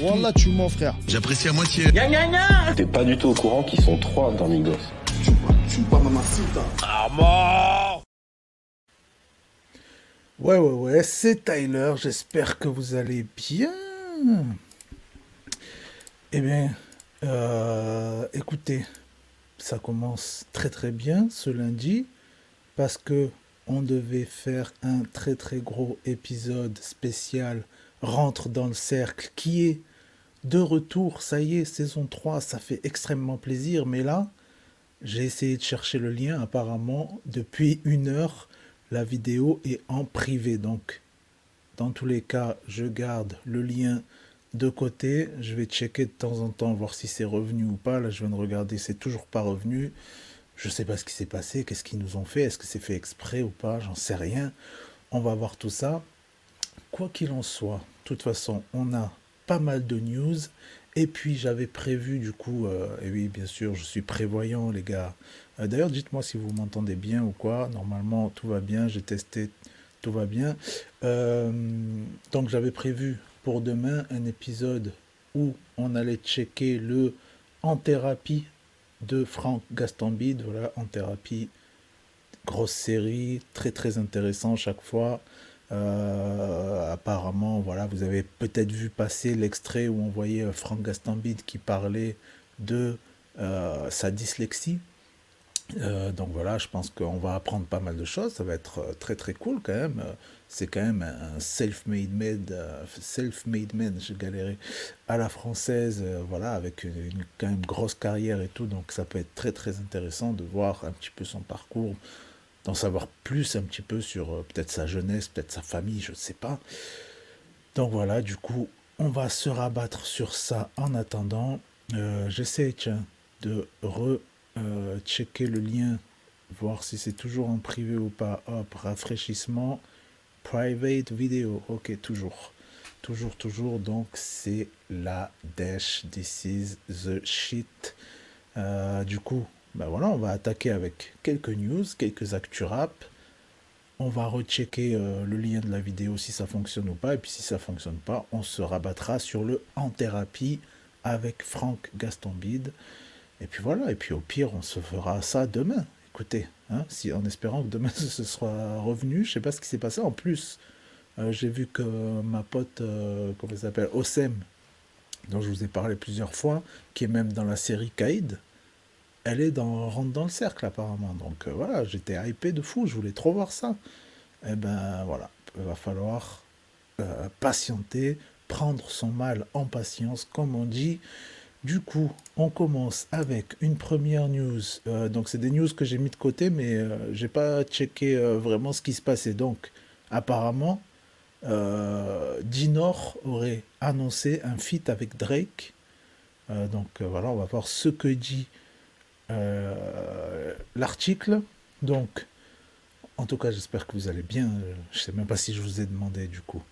Wallah, tu mens, frère. J'apprécie à moitié. T'es pas du tout au courant qu'ils sont trois dans Migos. Ouais, ouais, ouais, c'est Tyler. J'espère que vous allez bien. Eh bien, euh, écoutez, ça commence très très bien ce lundi parce que on devait faire un très très gros épisode spécial rentre dans le cercle qui est de retour, ça y est, saison 3, ça fait extrêmement plaisir, mais là, j'ai essayé de chercher le lien, apparemment, depuis une heure, la vidéo est en privé, donc dans tous les cas, je garde le lien de côté, je vais checker de temps en temps, voir si c'est revenu ou pas, là je viens de regarder, c'est toujours pas revenu, je sais pas ce qui s'est passé, qu'est-ce qu'ils nous ont fait, est-ce que c'est fait exprès ou pas, j'en sais rien, on va voir tout ça. Quoi qu'il en soit, de toute façon, on a pas mal de news. Et puis j'avais prévu du coup, euh, et oui bien sûr je suis prévoyant les gars. Euh, D'ailleurs dites-moi si vous m'entendez bien ou quoi. Normalement tout va bien, j'ai testé, tout va bien. Euh, donc j'avais prévu pour demain un épisode où on allait checker le En thérapie de Franck Gastambide. Voilà, En thérapie, grosse série, très très intéressant chaque fois. Euh, apparemment, voilà, vous avez peut-être vu passer l'extrait où on voyait euh, Franck Gastambide qui parlait de euh, sa dyslexie. Donc voilà, je pense qu'on va apprendre pas mal de choses. Ça va être très très cool quand même. C'est quand même un self-made man, self-made man, à la française, voilà, avec une, une quand même grosse carrière et tout. Donc ça peut être très très intéressant de voir un petit peu son parcours, d'en savoir plus un petit peu sur euh, peut-être sa jeunesse, peut-être sa famille, je ne sais pas. Donc voilà, du coup, on va se rabattre sur ça en attendant. Euh, J'essaie, tiens, de re-checker le lien, voir si c'est toujours en privé ou pas. Hop, rafraîchissement, private vidéo. Ok, toujours. Toujours, toujours. Donc, c'est la dash. This is the shit. Euh, du coup, ben voilà, on va attaquer avec quelques news, quelques actu rap. On va rechecker euh, le lien de la vidéo si ça fonctionne ou pas. Et puis si ça fonctionne pas, on se rabattra sur le en thérapie avec Franck Gastambide. Et puis voilà, et puis au pire, on se fera ça demain. Écoutez, hein, si, en espérant que demain ce sera revenu. Je sais pas ce qui s'est passé. En plus, euh, j'ai vu que ma pote, euh, comment elle s'appelle, Osem, dont je vous ai parlé plusieurs fois, qui est même dans la série Kaïd, elle dans rentre dans le cercle apparemment. Donc euh, voilà, j'étais hypé de fou, je voulais trop voir ça. Et ben voilà, il va falloir euh, patienter, prendre son mal en patience, comme on dit. Du coup, on commence avec une première news. Euh, donc c'est des news que j'ai mis de côté, mais j'ai pas checké vraiment ce qui se passait. Donc apparemment, Dinor aurait annoncé un feat avec Drake. Donc voilà, on va voir ce que dit euh, l'article. Donc, en tout cas, j'espère que vous allez bien. Je sais même pas si je vous ai demandé du coup.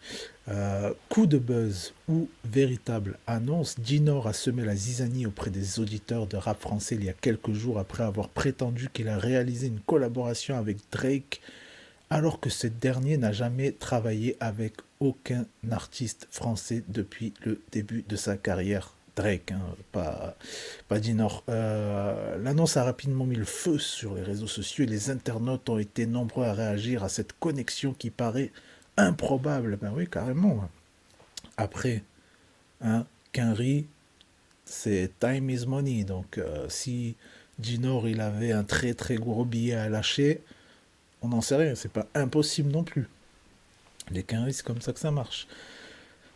Euh, coup de buzz ou véritable annonce, Dinor a semé la zizanie auprès des auditeurs de rap français il y a quelques jours après avoir prétendu qu'il a réalisé une collaboration avec Drake alors que ce dernier n'a jamais travaillé avec aucun artiste français depuis le début de sa carrière. Drake, hein, pas, pas Dinor. Euh, L'annonce a rapidement mis le feu sur les réseaux sociaux et les internautes ont été nombreux à réagir à cette connexion qui paraît improbable. Ben oui, carrément. Après, hein, Quinry, c'est time is money. Donc, euh, si Dinor il avait un très très gros billet à lâcher, on n'en sait rien. C'est pas impossible non plus. Les Quinry, c'est comme ça que ça marche.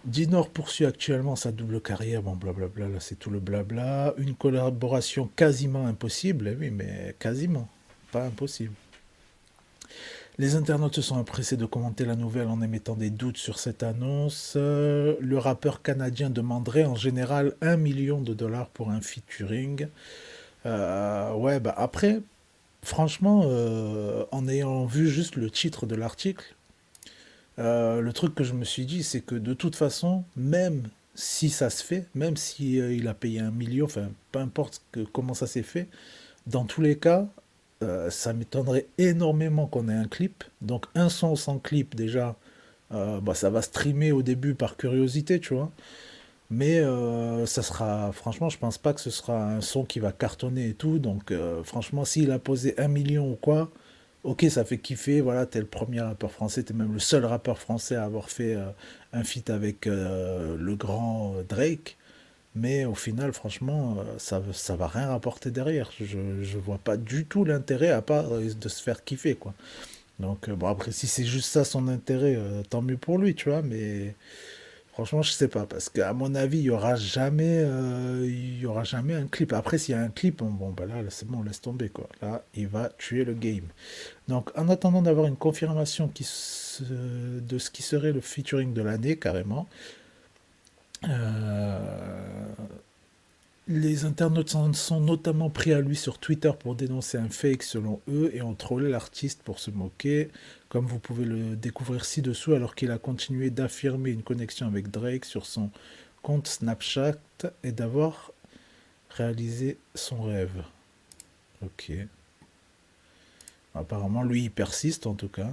Dinor poursuit actuellement sa double carrière, bon blablabla, là c'est tout le blabla. Une collaboration quasiment impossible, eh oui, mais quasiment, pas impossible. Les internautes se sont empressés de commenter la nouvelle en émettant des doutes sur cette annonce. Le rappeur canadien demanderait en général un million de dollars pour un featuring. Euh, ouais, bah après, franchement, euh, en ayant vu juste le titre de l'article, euh, le truc que je me suis dit, c'est que de toute façon, même si ça se fait, même si euh, il a payé un million, enfin, peu importe comment ça s'est fait, dans tous les cas, euh, ça m'étonnerait énormément qu'on ait un clip. Donc un son sans clip, déjà, bah, ça va streamer au début par curiosité, tu vois. Mais ça sera, franchement, je pense pas que ce sera un son qui va cartonner et tout. Donc, franchement, s'il a posé un million ou quoi, ok, ça fait kiffer. Voilà, t'es le premier rappeur français, t'es même le seul rappeur français à avoir fait un feat avec le grand Drake. Mais au final, franchement, euh, ça, ça va rien rapporter derrière. Je, je vois pas du tout l'intérêt à part euh, de se faire kiffer, quoi. Donc, euh, bon, après, si c'est juste ça son intérêt, tant mieux pour lui, tu vois, mais franchement, je sais pas, parce qu'à mon avis, il y aura jamais, y aura jamais un clip. Après, s'il y a un clip, bon, bah là, c'est bon, laisse tomber, quoi. Là, il va tuer le game. Donc, en attendant d'avoir une confirmation qui de ce qui serait le featuring de l'année, carrément, euh, les internautes sont notamment pris à lui sur Twitter pour dénoncer un fake selon eux et ont trollé l'artiste pour se moquer, comme vous pouvez le découvrir ci-dessous alors qu'il a continué d'affirmer une connexion avec Drake sur son compte Snapchat et d'avoir réalisé son rêve. Ok. Apparemment, lui, il persiste en tout cas.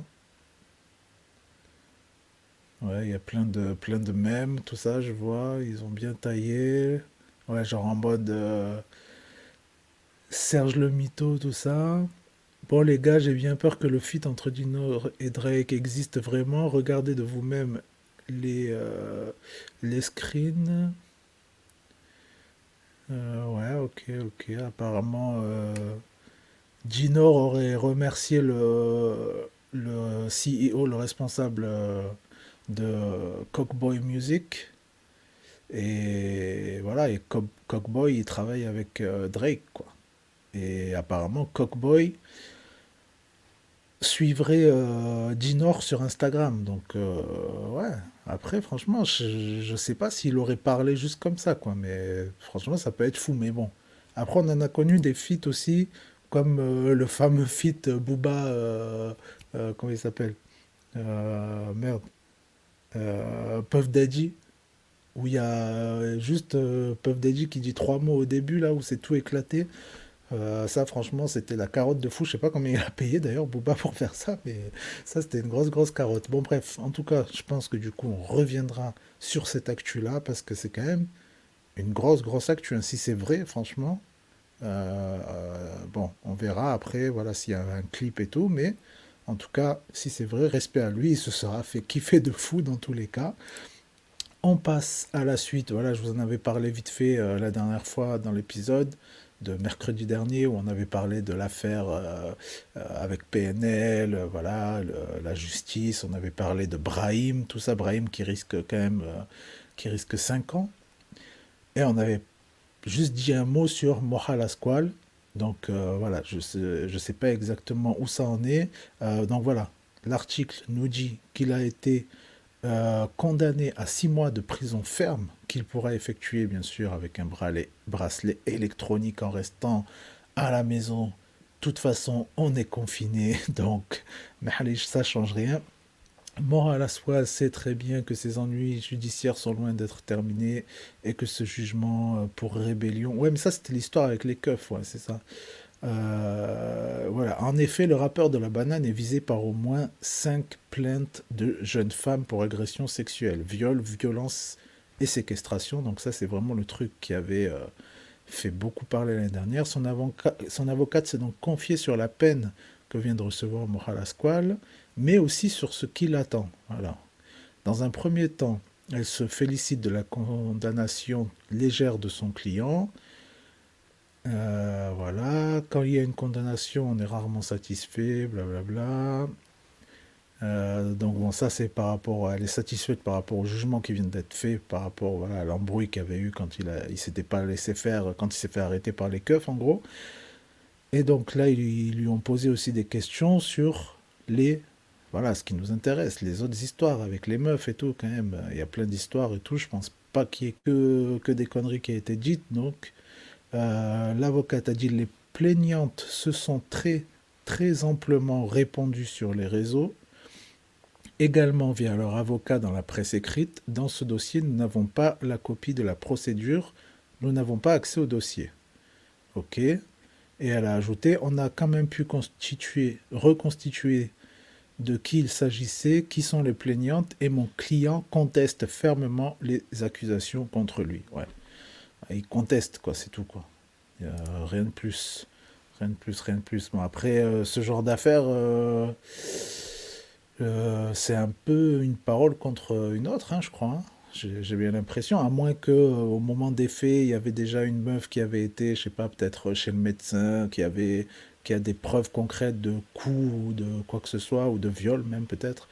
Ouais, il y a plein de, plein de mèmes, tout ça, je vois. Ils ont bien taillé. Ouais, genre en mode euh, Serge le Mito, tout ça. Bon, les gars, j'ai bien peur que le feat entre Dino et Drake existe vraiment. Regardez de vous-même les, euh, les screens. Euh, ouais, ok, ok. Apparemment, Dino aurait remercié le, le CEO, le responsable de Cockboy Music. Et voilà, et Cockboy, il travaille avec euh, Drake, quoi. Et apparemment, Cockboy suivrait euh, Dinor sur Instagram. Donc, euh, ouais. Après, franchement, je, ne sais pas s'il aurait parlé juste comme ça, quoi. Mais franchement, ça peut être fou. Mais bon. Après, on en a connu des feats aussi, comme le fameux feat Booba. comment il s'appelle Merde. Euh, Puff Daddy, où il y a juste euh, Puff Daddy qui dit trois mots au début, là où c'est tout éclaté. Euh, ça, franchement, c'était la carotte de fou. Je sais pas combien il a payé d'ailleurs, Booba, pour faire ça, mais ça, c'était une grosse, grosse carotte. Bon, bref, en tout cas, je pense que du coup, on reviendra sur cette actu-là parce que c'est quand même une grosse, grosse actu. Hein. Si c'est vrai, franchement, bon, on verra après, voilà, s'il y a un clip et tout, mais en tout cas, si c'est vrai, respect à lui, il se sera fait kiffer de fou dans tous les cas. On passe à la suite. Voilà, je vous en avais parlé vite fait euh, la dernière fois dans l'épisode de mercredi dernier où on avait parlé de l'affaire euh, euh, avec PNL, voilà, la justice. On avait parlé de Brahim, tout ça, Brahim qui risque quand même, qui risque 5 ans. Et on avait juste dit un mot sur Mohal Asqual, donc euh, voilà, je ne sais, sais, pas exactement où ça en est. Euh, donc voilà, l'article nous dit qu'il a été euh, condamné à six mois de prison ferme, qu'il pourra effectuer bien sûr avec un bracelet, électronique en restant à la maison. De toute façon, on est confiné, donc ça change rien. Moral à soi sait très bien que ses ennuis judiciaires sont loin d'être terminés et que ce jugement euh, pour rébellion. Ouais, mais ça, c'était l'histoire avec les keufs, ouais, c'est ça. Euh, voilà. En effet, le rappeur de la banane est visé par au moins 5 plaintes de jeunes femmes pour agression sexuelle, viol, violence et séquestration. Donc, ça, c'est vraiment le truc qui avait euh, fait beaucoup parler l'année dernière. Son, avocat, son avocate s'est donc confiée sur la peine que vient de recevoir Moral Asqual mais aussi sur ce qui l'attend. Dans un premier temps, elle se félicite de la condamnation légère de son client. Euh, voilà, quand il y a une condamnation, on est rarement satisfait, blablabla. Euh, donc bon, ça c'est par rapport, elle est satisfaite par rapport au jugement qui vient d'être fait, par rapport voilà, à l'embrouille qu'il avait eu quand il il s'était pas laissé faire, quand il s'est fait arrêter par les keufs en gros. Et donc là, ils lui ont posé aussi des questions sur les voilà ce qui nous intéresse, les autres histoires avec les meufs et tout, quand même. Il y a plein d'histoires et tout. Je pense pas qu'il y ait que, que des conneries qui aient été dites. Donc, euh, l'avocate a dit les plaignantes se sont très, très amplement répandues sur les réseaux, également via leur avocat dans la presse écrite. Dans ce dossier, nous n'avons pas la copie de la procédure, nous n'avons pas accès au dossier. Ok. Et elle a ajouté, on a quand même pu constituer, reconstituer de qui il s'agissait, qui sont les plaignantes, et mon client conteste fermement les accusations contre lui. Il conteste, quoi, c'est tout, quoi. Rien de plus. Rien de plus, rien de plus. Bon, après, euh, ce genre d'affaires, euh, euh, c'est un peu une parole contre une autre, hein, je crois. Hein. J'ai bien l'impression, à moins que au moment des faits, il y avait déjà une meuf qui avait été, je sais pas, peut-être chez le médecin, qui avait qui a des preuves concrètes de coups ou de quoi que ce soit, ou de viol même peut-être.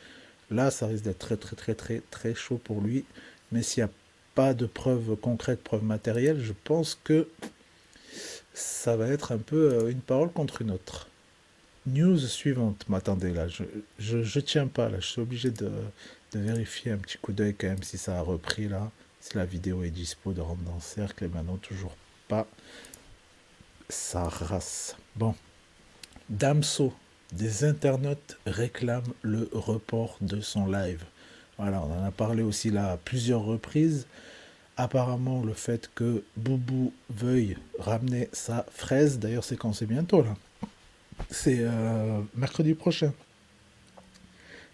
Là, ça risque d'être très très très très très chaud pour lui. Mais s'il n'y a pas de preuves concrètes, preuves matérielles, je pense que ça va être un peu euh, une parole contre une autre. News suivante. M'attendez là, je, je, tiens pas là, je suis obligé de, vérifier un petit coup d'œil quand même si ça a repris là, si la vidéo est dispo de rendre dans le cercle et maintenant toujours pas. Ça race. Bon. Damso, des internautes réclament le report de son live. Voilà, on en a parlé aussi là à plusieurs reprises apparemment le fait que Boubou veuille ramener sa fraise, d'ailleurs c'est quand? C'est bientôt là, c'est euh, mercredi prochain.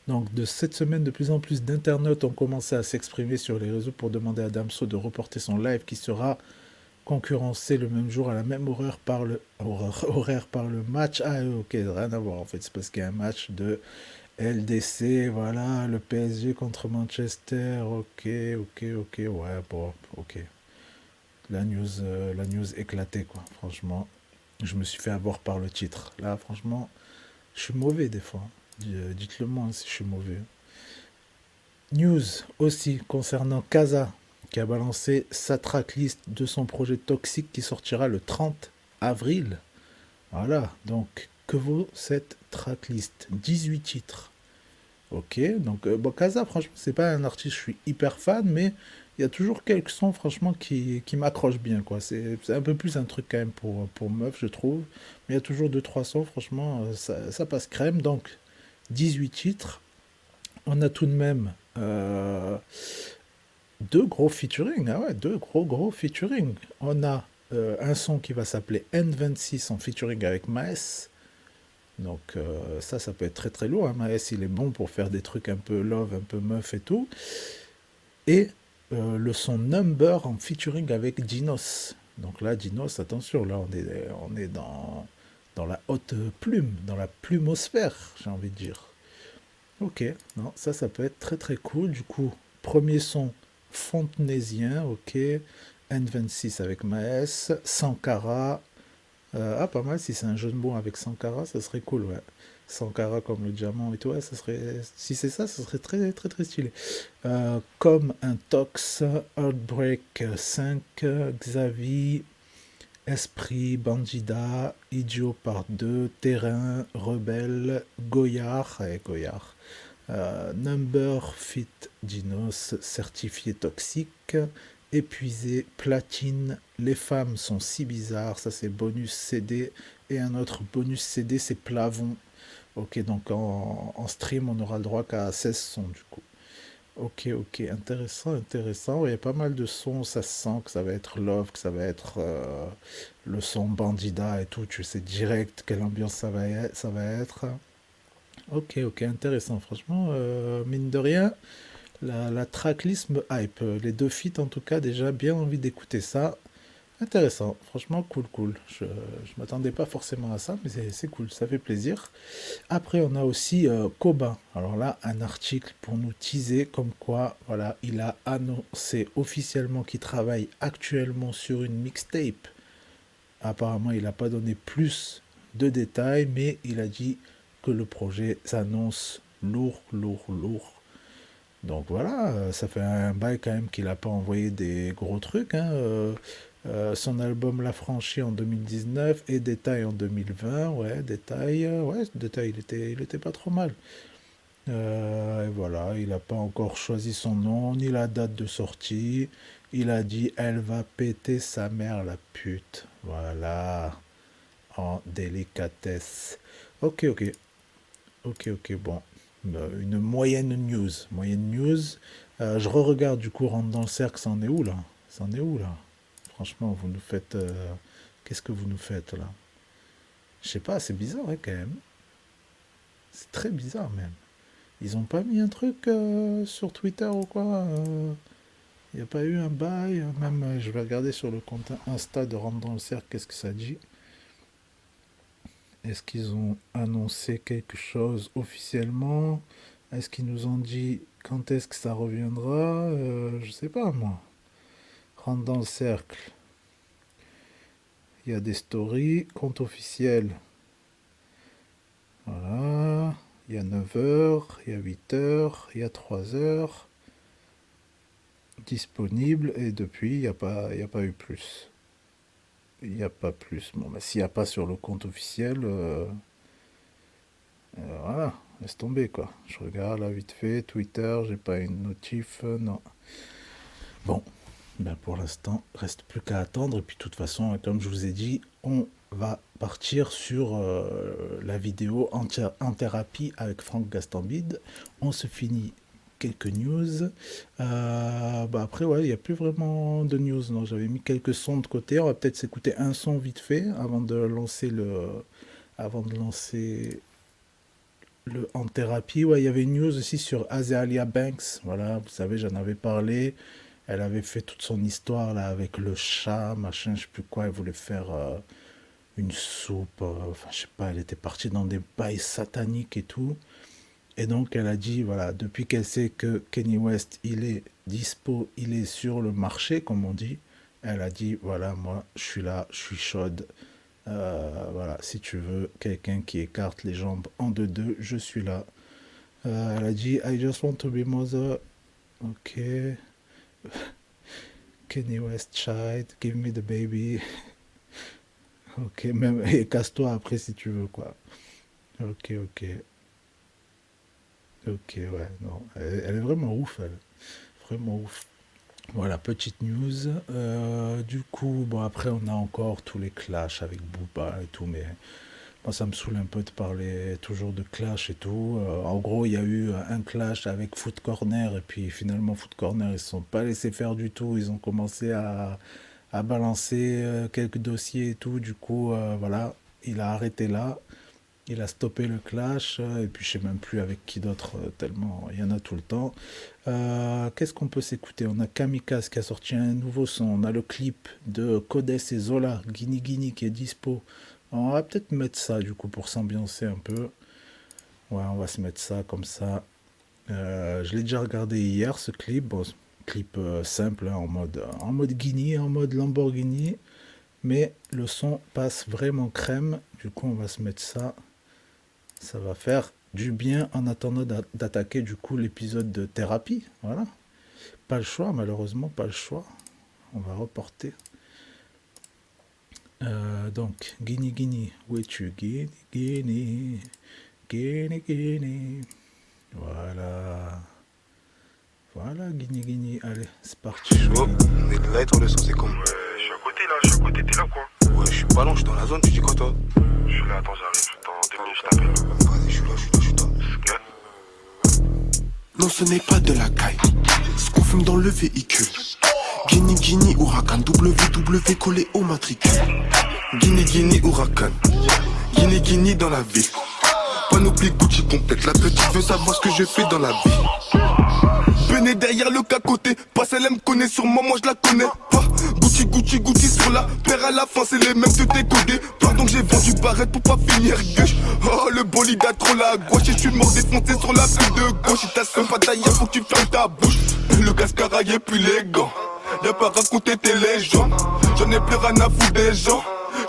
Donc de cette semaine, de plus en plus d'internautes ont commencé à s'exprimer sur les réseaux pour demander à Damso de reporter son live qui sera concurrencé le même jour à la même horaire horaire par le match. Ah ok, rien à voir en fait, c'est parce qu'il y a un match de LDC, voilà, le PSG contre Manchester, ok, ok, ok, ouais, bon, ok. La news, euh, la news éclatée, quoi, franchement. Je me suis fait avoir par le titre. Là, franchement, je suis mauvais des fois. Euh, dites-le moi si je suis mauvais. News aussi concernant Kaza, qui a balancé sa tracklist de son projet Toxique qui sortira le 30 avril. Voilà, donc que vaut cette tracklist? 18 titres. Ok, donc euh, bon, Kaza, franchement, c'est pas un artiste, je suis hyper fan, mais il y a toujours quelques sons, franchement, qui, qui m'accrochent bien, quoi. C'est un peu plus un truc quand même pour, pour meuf, je trouve. Mais il y a toujours deux, trois sons, franchement, euh, ça, passe crème. Donc, 18 titres. On a tout de même euh, deux gros featuring, ah ouais, deux gros, gros featuring. On a un son qui va s'appeler N26 en featuring avec Maes. Donc euh, ça, ça peut être très très lourd. Hein. Maes, il est bon pour faire des trucs un peu love, un peu meuf et tout. Et euh, le son Number en featuring avec Dinos. Donc là, Dinos, attention, là on est, on est dans, dans la haute plume, dans la plumosphère, j'ai envie de dire. Ok, non, ça, ça peut être très très cool. Du coup, premier son fontenésien, ok. N26 avec Maes, Sankara, ah, pas mal, si c'est un jeu de mots avec Sankara, ça serait cool, ouais. Sankara comme le diamant et tout, ça serait, si c'est ça, ça serait très très très stylé. Euh, comme un Tox, Outbreak 5, Xavi, Esprit, Bandida, Idiot par 2, Terrain, Rebelle, Goyard, et Goyard, euh, Number Fit Dinos, certifié toxique, épuisé, platine, les femmes sont si bizarres, ça c'est bonus CD, et un autre bonus CD c'est Plavon. Ok, donc en, stream on aura le droit qu'à 16 sons du coup. Ok, ok, intéressant, intéressant. Il y a pas mal de sons, ça se sent que ça va être Love, que ça va être euh, le son Bandida et tout. Tu sais direct quelle ambiance ça va va être. Ok, ok, intéressant. Franchement, euh, mine de rien, la, la hype. Les deux feats, en tout cas, déjà bien envie d'écouter ça. Intéressant, franchement cool, cool. Je ne m'attendais pas forcément à ça, mais c'est cool, ça fait plaisir. Après, on a aussi euh, Cobain. Alors là, un article pour nous teaser comme quoi, voilà, il a annoncé officiellement qu'il travaille actuellement sur une mixtape. Apparemment, il n'a pas donné plus de détails, mais il a dit que le projet s'annonce lourd, lourd, lourd. Donc voilà, euh, ça fait un bail quand même qu'il n'a pas envoyé des gros trucs. Hein. Euh, euh, son album La Franchie en 2019 et Détail en 2020. Ouais, Détail, ouais, Détail, il était, il était pas trop mal. et voilà, il n'a pas encore choisi son nom ni la date de sortie. Il a dit Elle va péter sa mère, la pute. Voilà, en délicatesse. Ok, ok. Ok, ok, bon. Une moyenne news. Moyenne news. Euh, je re-regarde du coup, rentre dans le cercle, ça en est où là? Ça où là? Franchement, vous nous faites. Euh, qu'est-ce que vous nous faites là? Je sais pas, c'est bizarre hein, quand même. C'est très bizarre même. Ils ont pas mis un truc euh, sur Twitter ou quoi Il n'y a pas eu un bail Même, je vais regarder sur le compte Insta de Rentre dans le cercle, qu'est-ce que ça dit? Est-ce qu'ils ont annoncé quelque chose officiellement? Est-ce qu'ils nous ont dit quand est-ce que ça reviendra? Je sais pas moi. Rentre dans le cercle. Il y a des stories, compte officiel. Voilà. Il y a 9 heures, il y a 8 heures, il y a 3 heures. Disponible et depuis, il n'y a, a pas eu plus. Il n'y a pas plus. Bon, mais s'il n'y a pas sur le compte officiel, euh, euh, voilà, laisse tomber quoi. Je regarde là vite fait, Twitter, j'ai pas une notif, euh, non. Bon, ben pour l'instant, reste plus qu'à attendre. Et puis de toute façon, comme je vous ai dit, on va partir sur la vidéo en, en, thérapie avec Franck Gastambide. On se finit quelques news. Euh, bah après, ouais, il n'y a plus vraiment de news. J'avais mis quelques sons de côté. On va peut-être s'écouter un son vite fait avant de lancer le, avant de lancer le en thérapie. Ouais, il y avait une news aussi sur Azalia Banks. Voilà, vous savez, j'en avais parlé. Elle avait fait toute son histoire là avec le chat, machin, je sais plus quoi. Elle voulait faire euh, une soupe, euh, je sais pas, elle était partie dans des bails sataniques et tout. Et donc elle a dit, voilà, depuis qu'elle sait que Kenny West, il est dispo, il est sur le marché, comme on dit, elle a dit, voilà, moi, je suis là, je suis chaude. Euh, voilà, si tu veux quelqu'un qui écarte les jambes en deux-deux, je suis là. elle a dit, I just want to be mother. Ok. Kenny West Child, Give Me the Baby. ok, même, et casse-toi après si tu veux, quoi. Ok, ok. Ok, ouais, non. Elle, est vraiment ouf, elle. Vraiment ouf. Voilà, petite news. Euh, du coup, bon, après, on a encore tous les clashs avec Booba et tout, mais moi, ça me saoule un peu de parler toujours de clash et tout. Euh, en gros, il y a eu un clash avec Foot Corner et puis finalement, Foot Corner, ils ne se sont pas laissés faire du tout. Ils ont commencé à, balancer euh, quelques dossiers et tout. Du coup, voilà, il a arrêté là. Il a stoppé le clash. et puis, je sais même plus avec qui d'autre, tellement il y en a tout le temps. Qu'est-ce qu'on peut s'écouter? On a Kamikaze qui a sorti un nouveau son. On a le clip de Codes et Zola, Guini Guini, qui est dispo. On va peut-être mettre ça du coup pour s'ambiancer un peu. Ouais, on va se mettre ça comme ça. Euh, je l'ai déjà regardé hier ce clip. Clip euh, simple hein, en mode en mode Guinea, en mode Lamborghini. Mais le son passe vraiment crème. Du coup, on va se mettre ça. Ça va faire du bien en attendant d'attaquer du coup l'épisode de thérapie. Voilà. Pas le choix, malheureusement, pas le choix. On va reporter. Euh, donc, Guinée, Guinée, où es-tu? Guinée, Guinée, Guinée, Guinée. Voilà. Voilà, Guinée, Guinée. Allez, c'est parti. Oh, on est là et toi, le son, c'est comme. Ouais, je suis à côté là, je suis à côté, t'es là quoi? Ouais, je suis pas loin, je suis dans la zone, tu dis quoi toi? Je suis là, attends, j'arrive, dans deux minutes, je t'appelle. Vas-y, je suis là, je suis là, je suis là. Non, ce n'est pas de la caille. Ce qu'on fume dans le véhicule. Guinée, Guinée, Huracan, WW collé au matricule. Guinée, Guinée, Huracan. Guinée, Guinée dans la ville. Panoplie Gucci complète. La petite veut savoir ce que je fais dans la vie. Venez derrière le cacoté. Pas elle me connaît sûrement, moi je la connais pas. Gucci, Gucci, Gucci sur la à la fin, c'est les mêmes de décodés. Pardon, j'ai vendu barrette pour pas finir gauche. Oh, le bolide a trop la gauche. Et je suis mort défoncé sur la pile de gauche. Il t'a pas taillé, faut que tu fermes ta bouche. Le gaz caraillé plus les gants. Y'a pas raconter tes légendes. J'en ai plus rien à foutre des gens.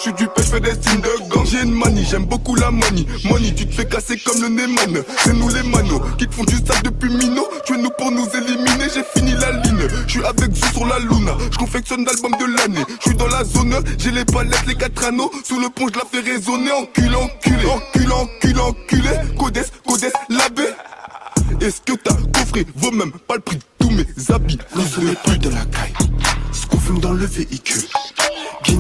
Je suis du pêche, fais des signes de gang. J'ai une manie, j'aime beaucoup la manie. Money, tu te fais casser comme le Neyman. C'est nous les manos qui te font du sale depuis Mino. Tu es nous pour nous éliminer, j'ai fini la ligne. Je suis avec vous sur la luna. Je confectionne l'album de l'année. Je suis dans la zone, j'ai les palettes, les quatre anneaux. Sous le pont, je la fais résonner. Enculé, enculé, enculé, enculé, enculé. Codes, codes, l'abbé. Est-ce que t'as coffré vaut même pas le prix? De tous mes habits Non, ce n'est plus de la caille. Ce qu'on fume dans le véhicule.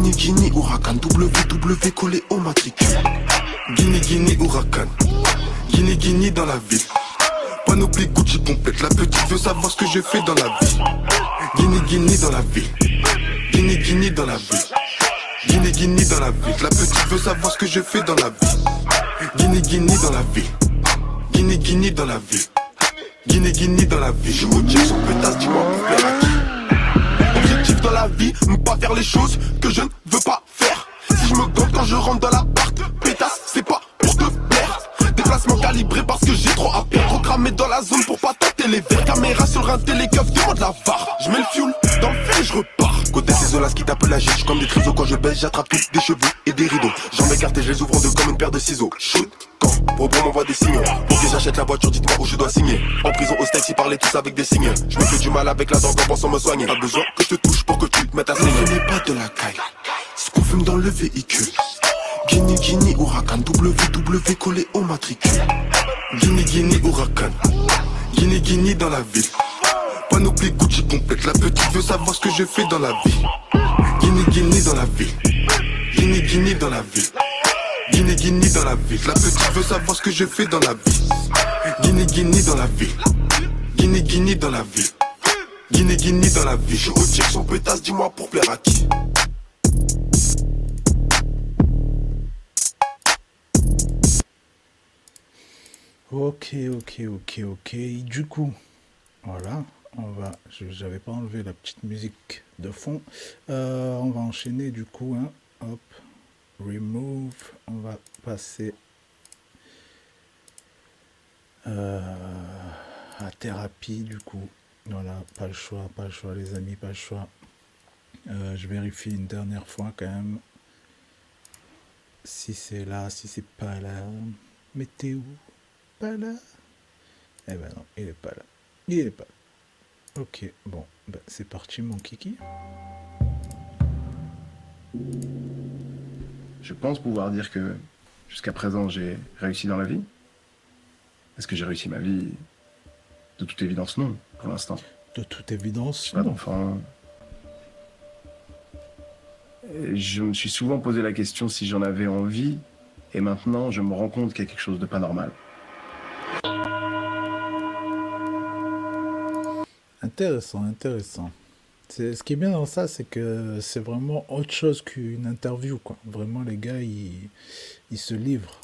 Guinée, Guinée, Huracan, WW collé au matricule. Guinée, Guinée, Huracan. Guinée, Guinée dans la ville. Panoplie Gucci complète. La petite veut savoir ce que je fais dans la vie. Guinée, Guinée dans la ville. Guinée, Guinée dans la ville. Guinée, Guinée dans la ville. La petite veut savoir ce que je fais dans la vie. Guinée, Guinée dans la ville. Guinée, Guinée dans la ville. Guinée, Guinée dans la ville. Je check son pétasse, dis-moi pour plaire à qui dans la vie, ne pas faire les choses que je ne veux pas faire. Si je me gante quand je rentre dans l'appart, pétasse, calibré parce que j'ai trop à perdre. Programmé dans la zone pour pas tâter les verres. Caméra sur un télécoff, demande la var. Je mets le fuel dans le fil et je repars. Côté ces zolas qui tapent la giche comme des trisos quand je baisse, j'attrape tout, des cheveux et des rideaux. Jambes écartées, je les ouvre en deux comme une paire de ciseaux. Shoot, quand Robot m'envoie des signaux. Pour que j'achète la voiture, dites-moi où je dois signer. En prison au steak, ils parlaient tous avec des signes. Je me fais du mal avec la dent en pensant me soigner. Pas besoin que je te touche pour que tu te mettes à saigner. N'est pas de la caille, ce qu'on fume dans le véhicule. Guinée, Guinée, Huracan, WW collé au matricule. Guinée, Guinée, Huracan. Guinée, Guinée dans la ville. Panoplie Gucci complète, la petite veut savoir ce que je fais dans la vie. Guinée, Guinée dans la ville. Guinée, Guinée dans la ville. Guinée, Guinée dans la ville. La petite veut savoir ce que je fais dans la vie. Guinée, Guinée dans la ville. Guinée, Guinée dans la ville. Guinée, Guinée dans la ville. Je check son pétasse, dis-moi pour plaire à qui? Ok, ok, ok, ok. Du coup, voilà, on va. J'avais pas enlevé la petite musique de fond. Euh, on va enchaîner du coup. Hein. Hop, remove. On va passer euh, à thérapie du coup. Voilà, pas le choix, pas le choix, les amis, pas le choix. Euh, je vérifie une dernière fois quand même si c'est là, si c'est pas là. Météo, pas là. Eh ben non, il est pas là. Il est pas là. Ok, bon, ben, c'est parti mon kiki. Je pense pouvoir dire que jusqu'à présent j'ai réussi dans la vie. Est-ce que j'ai réussi ma vie De toute évidence, non, pour l'instant. De toute évidence, Pas d'enfant. Je me suis souvent posé la question si j'en avais envie, et maintenant je me rends compte qu'il y a quelque chose de pas normal. Intéressant, intéressant. Ce qui est bien dans ça, c'est que c'est vraiment autre chose qu'une interview, quoi. Vraiment, les gars, ils, se livrent.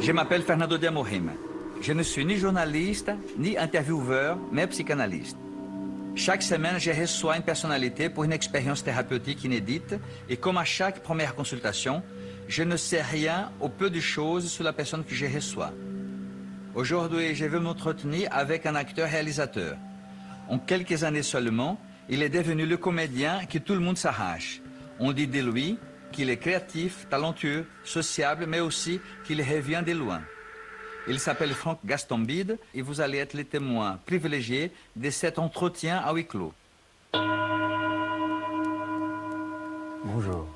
Je m'appelle Fernando de. Je ne suis ni journaliste, ni intervieweur, mais psychanalyste. Chaque semaine, je reçois une personnalité pour une expérience thérapeutique inédite et comme à chaque première consultation, je ne sais rien ou peu de choses sur la personne que je reçois. Aujourd'hui, je veux m'entretenir avec un acteur-réalisateur. En quelques années seulement, il est devenu le comédien que tout le monde s'arrache. On dit de lui qu'il est créatif, talentueux, sociable, mais aussi qu'il revient de loin. Il s'appelle Franck Gastambide et vous allez être les témoins privilégiés de cet entretien à huis clos. Bonjour.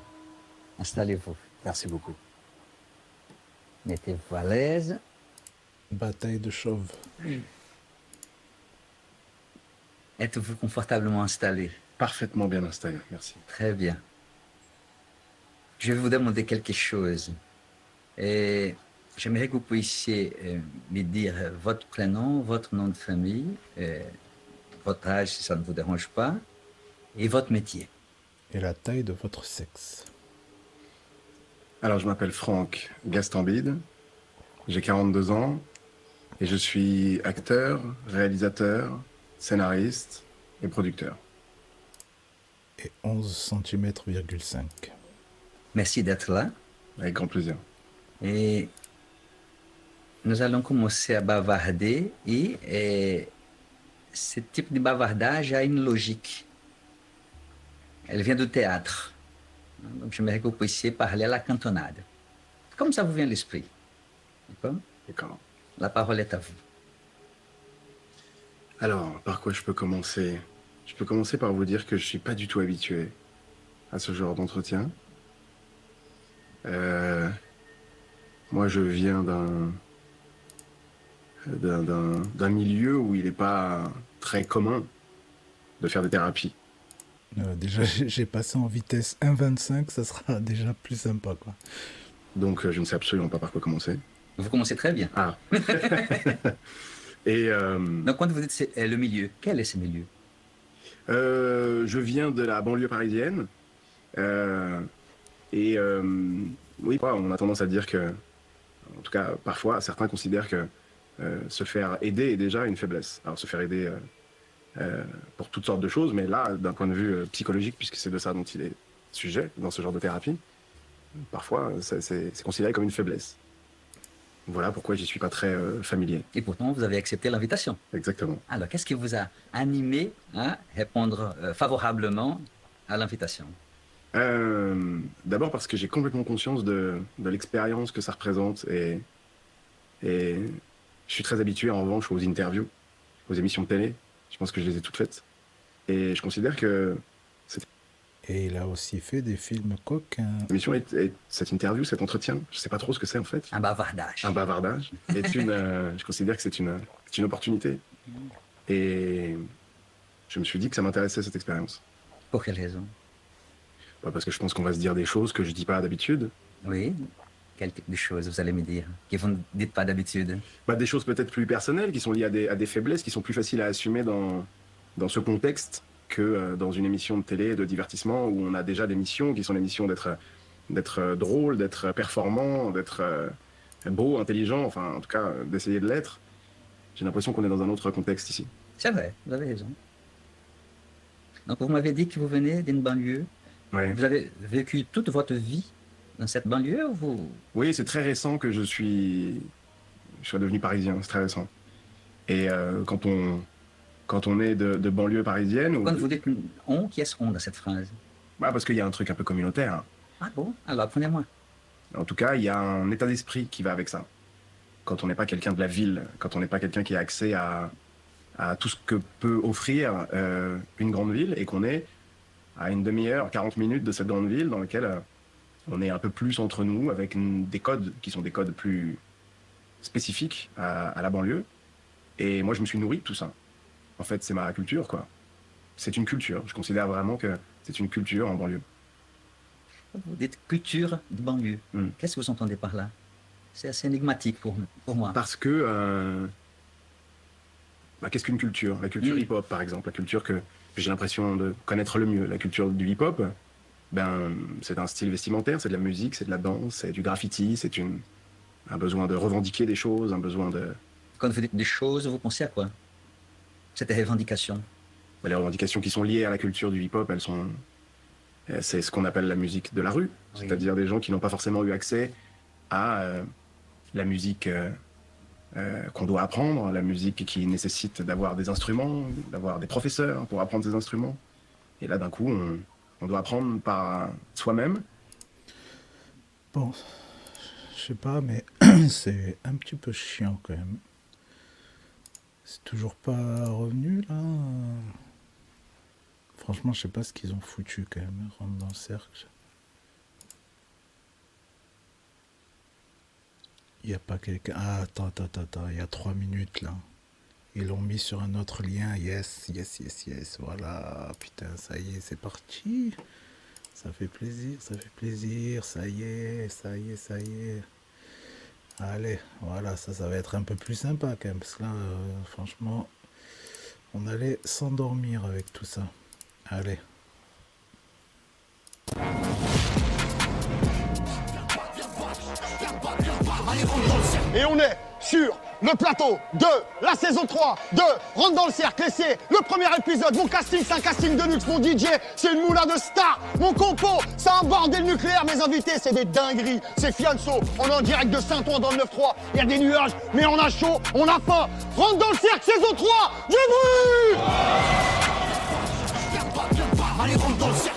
Installez-vous. Merci beaucoup. Mettez-vous à l'aise. Bataille de chauves. Êtes-vous confortablement installé? Parfaitement bien installé, merci. Très bien. Je vais vous demander quelque chose. Et j'aimerais que vous puissiez euh, me dire votre prénom, votre nom de famille, euh, votre âge si ça ne vous dérange pas, et votre métier. Et la taille de votre sexe. Alors je m'appelle Franck Gastambide, j'ai 42 ans, et je suis acteur, réalisateur, scénariste et producteur. Et 11 cm, Merci d'être là. Avec grand plaisir. Et nous allons commencer à bavarder et, eh, ce type de bavardage a une logique. Elle vient du théâtre. Donc j'aimerais que vous puissiez parler à la cantonade. Comme ça vous vient à l'esprit. D'accord? D'accord. La parole est à vous. Alors, par quoi je peux commencer? Je peux commencer par vous dire que je suis pas du tout habitué à ce genre d'entretien. Euh, moi, je viens d'un d'un- milieu où il n'est pas très commun de faire des thérapies. Euh, déjà, j'ai passé en vitesse 1,25, ça sera déjà plus sympa, quoi. Donc, euh, je ne sais absolument pas par quoi commencer. Vous commencez très bien. Ah. Et euh, Donc quand vous dites c'est euh, le milieu, quel est ce milieu? Euh, je viens de la banlieue parisienne. Euh, Et euh, oui, quoi, on a tendance à dire que, en tout cas, parfois, certains considèrent que euh, se faire aider est déjà une faiblesse. Alors, se faire aider euh, euh, pour toutes sortes de choses, mais là, d'un point de vue euh, psychologique, puisque c'est de ça dont il est sujet dans ce genre de thérapie, parfois, c'est c'est considéré comme une faiblesse. Voilà pourquoi j'y suis pas très euh, familier. Et pourtant, vous avez accepté l'invitation. Exactement. Alors, qu'est-ce qui vous a animé à répondre euh, favorablement à l'invitation? Euh, D'abord parce que j'ai complètement conscience de, de l'expérience que ça représente et, et je suis très habitué en revanche aux interviews, aux émissions de télé. Je pense que je les ai toutes faites. Et je considère que Et il a aussi fait des films coquins. l'émission est, est- cette interview, cet entretien, je sais pas trop ce que c'est en fait. Un bavardage. Un bavardage est une, euh, je considère que c'est une, c'est une opportunité. Et je me suis dit que ça m'intéressait cette expérience. Pour quelle raison? Pas parce que je pense qu'on va se dire des choses que je dis pas d'habitude. Oui. Quel type de choses vous allez me dire que vous ne dites pas d'habitude? Bah, des choses peut-être plus personnelles qui sont liées à des, à des faiblesses qui sont plus faciles à assumer dans, dans ce contexte que euh, dans une émission de télé de divertissement où on a déjà des missions qui sont des missions d'être d'être euh, drôle, d'être performant, d'être euh, beau, intelligent, enfin en tout cas euh, d'essayer de l'être. J'ai l'impression qu'on est dans un autre contexte ici. C'est vrai, vous avez raison. Donc, vous m'avez dit que vous venez d'une banlieue. Ouais. Vous avez vécu toute votre vie dans cette banlieue ou vous... Oui, c'est très récent que je suis, je suis devenu parisien, c'est très récent. Et euh, quand on quand on est de, de banlieue parisienne, ou- Quand vous dites on, qui est-ce on dans cette phrase? Bah, parce qu'il y a un truc un peu communautaire. hein. Ah bon? Alors, apprenez-moi. En tout cas, il y a un état d'esprit qui va avec ça. Quand on n'est pas quelqu'un de la ville, quand on n'est pas quelqu'un qui a accès à, à tout ce que peut offrir euh, une grande ville et qu'on est à une demi-heure, 40 minutes de cette grande ville dans laquelle euh, on est un peu plus entre nous avec des codes qui sont des codes plus spécifiques à, à la banlieue. Et moi, je me suis nourri de tout ça. En fait, c'est ma culture, quoi. C'est une culture. Je considère vraiment que c'est une culture en banlieue. Vous dites culture de banlieue. Hmm. Qu'est-ce que vous entendez par là? C'est assez énigmatique pour, pour moi. Parce que. euh, bah, Qu'est-ce qu'une culture? La culture Mm. hip-hop, par exemple. La culture que j'ai l'impression de connaître le mieux. La culture du hip-hop, ben, c'est un style vestimentaire, c'est de la musique, c'est de la danse, c'est du graffiti, c'est une, un besoin de revendiquer des choses, un besoin de. Quand vous dites des choses, vous pensez à quoi? Cette revendication? bah, les revendications qui sont liées à la culture du hip-hop, elles sont. euh, C'est ce qu'on appelle la musique de la rue. Oui. C'est-à-dire des gens qui n'ont pas forcément eu accès à euh, la musique euh, euh, qu'on doit apprendre, la musique qui nécessite d'avoir des instruments, d'avoir des professeurs pour apprendre ces instruments. Et là, d'un coup, on, on doit apprendre par soi-même. Bon, je sais pas, mais c'est un petit peu chiant quand même. C'est toujours pas revenu là. Franchement, je sais pas ce qu'ils ont foutu quand même. Rentre dans le cercle. Il n'y a pas quelqu'un. Ah, attends, attends, attends. Il y a trois minutes là. Ils l'ont mis sur un autre lien. Yes, yes, yes, yes. Voilà. Putain, ça y est, c'est parti. Ça fait plaisir, ça fait plaisir. Ça y est, ça y est, ça y est. Allez, voilà, ça, ça va être un peu plus sympa quand même. Parce que là, euh, franchement, on allait s'endormir avec tout ça. Allez. Et on est sur le plateau de la saison 3 de Rentre dans le cercle. C'est le premier épisode. Mon casting, c'est un casting de luxe. Mon DJ, c'est une moulin de star. Mon compo, c'est un bordel nucléaire. Mes invités, c'est des dingueries. C'est Fianso. On est en direct de Saint-Ouen dans le 9-3. Il y a des nuages, mais on a chaud, on a faim. Rentre dans le cercle, saison 3. Du bruit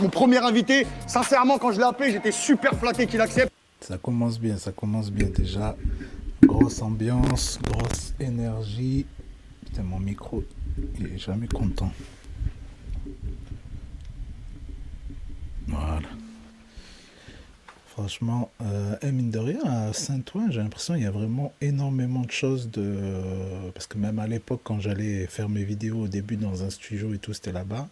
Mon premier invité, sincèrement, quand je l'ai appelé, j'étais super flatté qu'il accepte. Ça commence bien, ça commence bien déjà. Grosse ambiance, grosse énergie. Putain, mon micro, il est jamais content. Voilà. Franchement, euh, eh, mine de rien, à Saint-Ouen, j'ai l'impression qu'il y a vraiment énormément de choses de... Parce que même à l'époque, quand j'allais faire mes vidéos au début dans un studio et tout, c'était là-bas.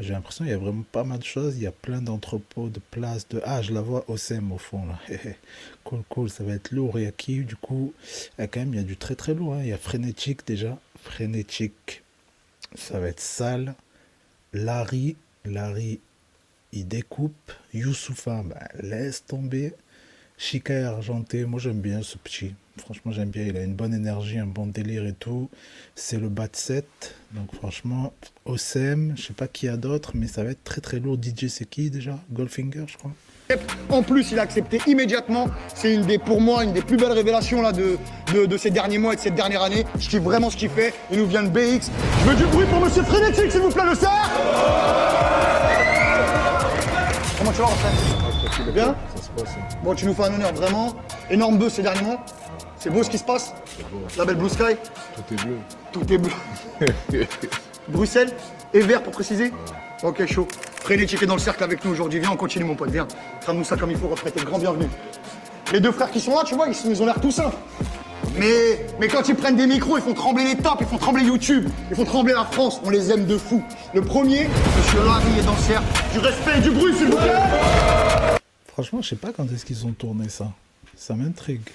J'ai l'impression qu'il y a vraiment pas mal de choses. Il y a plein d'entrepôts, de places, de... Ah, je la vois au SEM au fond, là. cool, cool, ça va être lourd. Y a qui, du coup il y a quand même, il y a du très très lourd. hein. Il y a Frénétique déjà. Frénétique, ça va être sale. Larry, Larry, il découpe. Youssoufa, bah, laisse tomber. Chica et Argenté, moi j'aime bien ce petit. Franchement, j'aime bien. Il a une bonne énergie, un bon délire et tout. C'est le de 7. Donc, franchement, OCM, je sais pas qui y a d'autres, mais ça va être très très lourd. DJ, c'est qui déjà? Goldfinger, je crois. En plus, il a accepté immédiatement. C'est une des, pour moi, une des plus belles révélations là, de, de, de ces derniers mois et de cette dernière année. Je kiffe vraiment ce qu'il fait. Il nous vient de BX. Je veux du bruit pour Monsieur Frénétique, s'il vous plaît, le cerf Comment tu vas, Raphaël? Bien? Bon, tu nous fais un honneur, vraiment. Énorme buzz ces derniers mois. C'est beau ce qui se passe. La belle Blue Sky. Tout est bleu. Tout est bleu. Bruxelles et vert pour préciser Ok, chaud. Frénétique est dans le cercle avec nous aujourd'hui. Viens, on continue, mon pote. Viens. Crame-nous ça comme il faut. Reprêter le grand bienvenu. Les deux frères qui sont là, tu vois, ils, ils ont l'air tout simples. Mais, mais quand ils prennent des micros, ils font trembler les tapes, ils font trembler YouTube, ils font trembler la France. On les aime de fou. Le premier, Monsieur Larry est dans le cercle. Du respect et du bruit, s'il vous plaît. Franchement, je sais pas quand est-ce qu'ils ont tourné ça. Ça m'intrigue.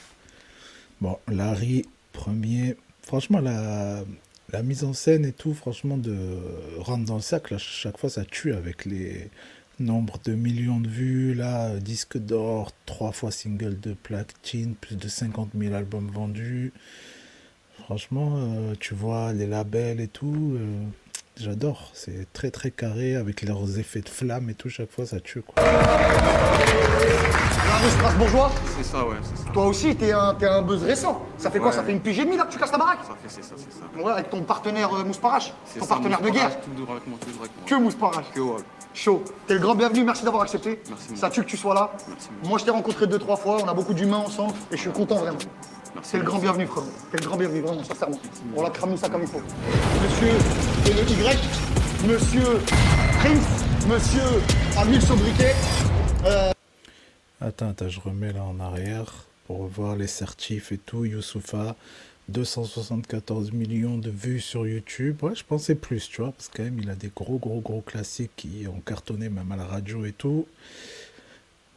Bon, Larry, premier. Franchement, la, mise en scène et tout, franchement, de rentrer dans le cercle, à chaque fois, ça tue avec les nombres de millions de vues. Là, disque d'or, trois fois single de platine, plus de 50 000 albums vendus. Franchement, euh, tu vois, les labels et tout, euh, j'adore. C'est très très carré avec leurs effets de flamme et tout. Chaque fois, ça tue quoi. Larry Strasbourgeois, C'est ça, ouais, c'est ça. toi aussi, t'es un, t'es un buzz récent. Ça fait quoi Ouais. Ça fait une pige et demie là que tu casses la baraque Ça fait, c'est ça, c'est ça. Ouais, avec ton partenaire euh, Mousparache, ton ça, partenaire de guerre. Tout droit avec moi, tout droit avec moi. Que Mousparache. Que ouais. Chaud. T'es le grand bienvenu, merci d'avoir accepté. Merci, Ça tue que tu sois là. Merci, Moi, je t'ai rencontré deux, trois fois, on a beaucoup d'humains ensemble et je suis content vraiment. Merci. T'es le grand bienvenu, frérot. T'es le grand bienvenu, vraiment, sincèrement. On l'a cramé ça comme il faut. Monsieur, c'est le Y, monsieur Prince, monsieur Amil Sobriquet. Attends, attends, je remets là en arrière pour voir les certifs et tout. Youssoufa, 274 millions de vues sur YouTube. Ouais, je pensais plus, tu vois, parce que quand même, il a des gros, gros, gros classiques qui ont cartonné même à la radio et tout.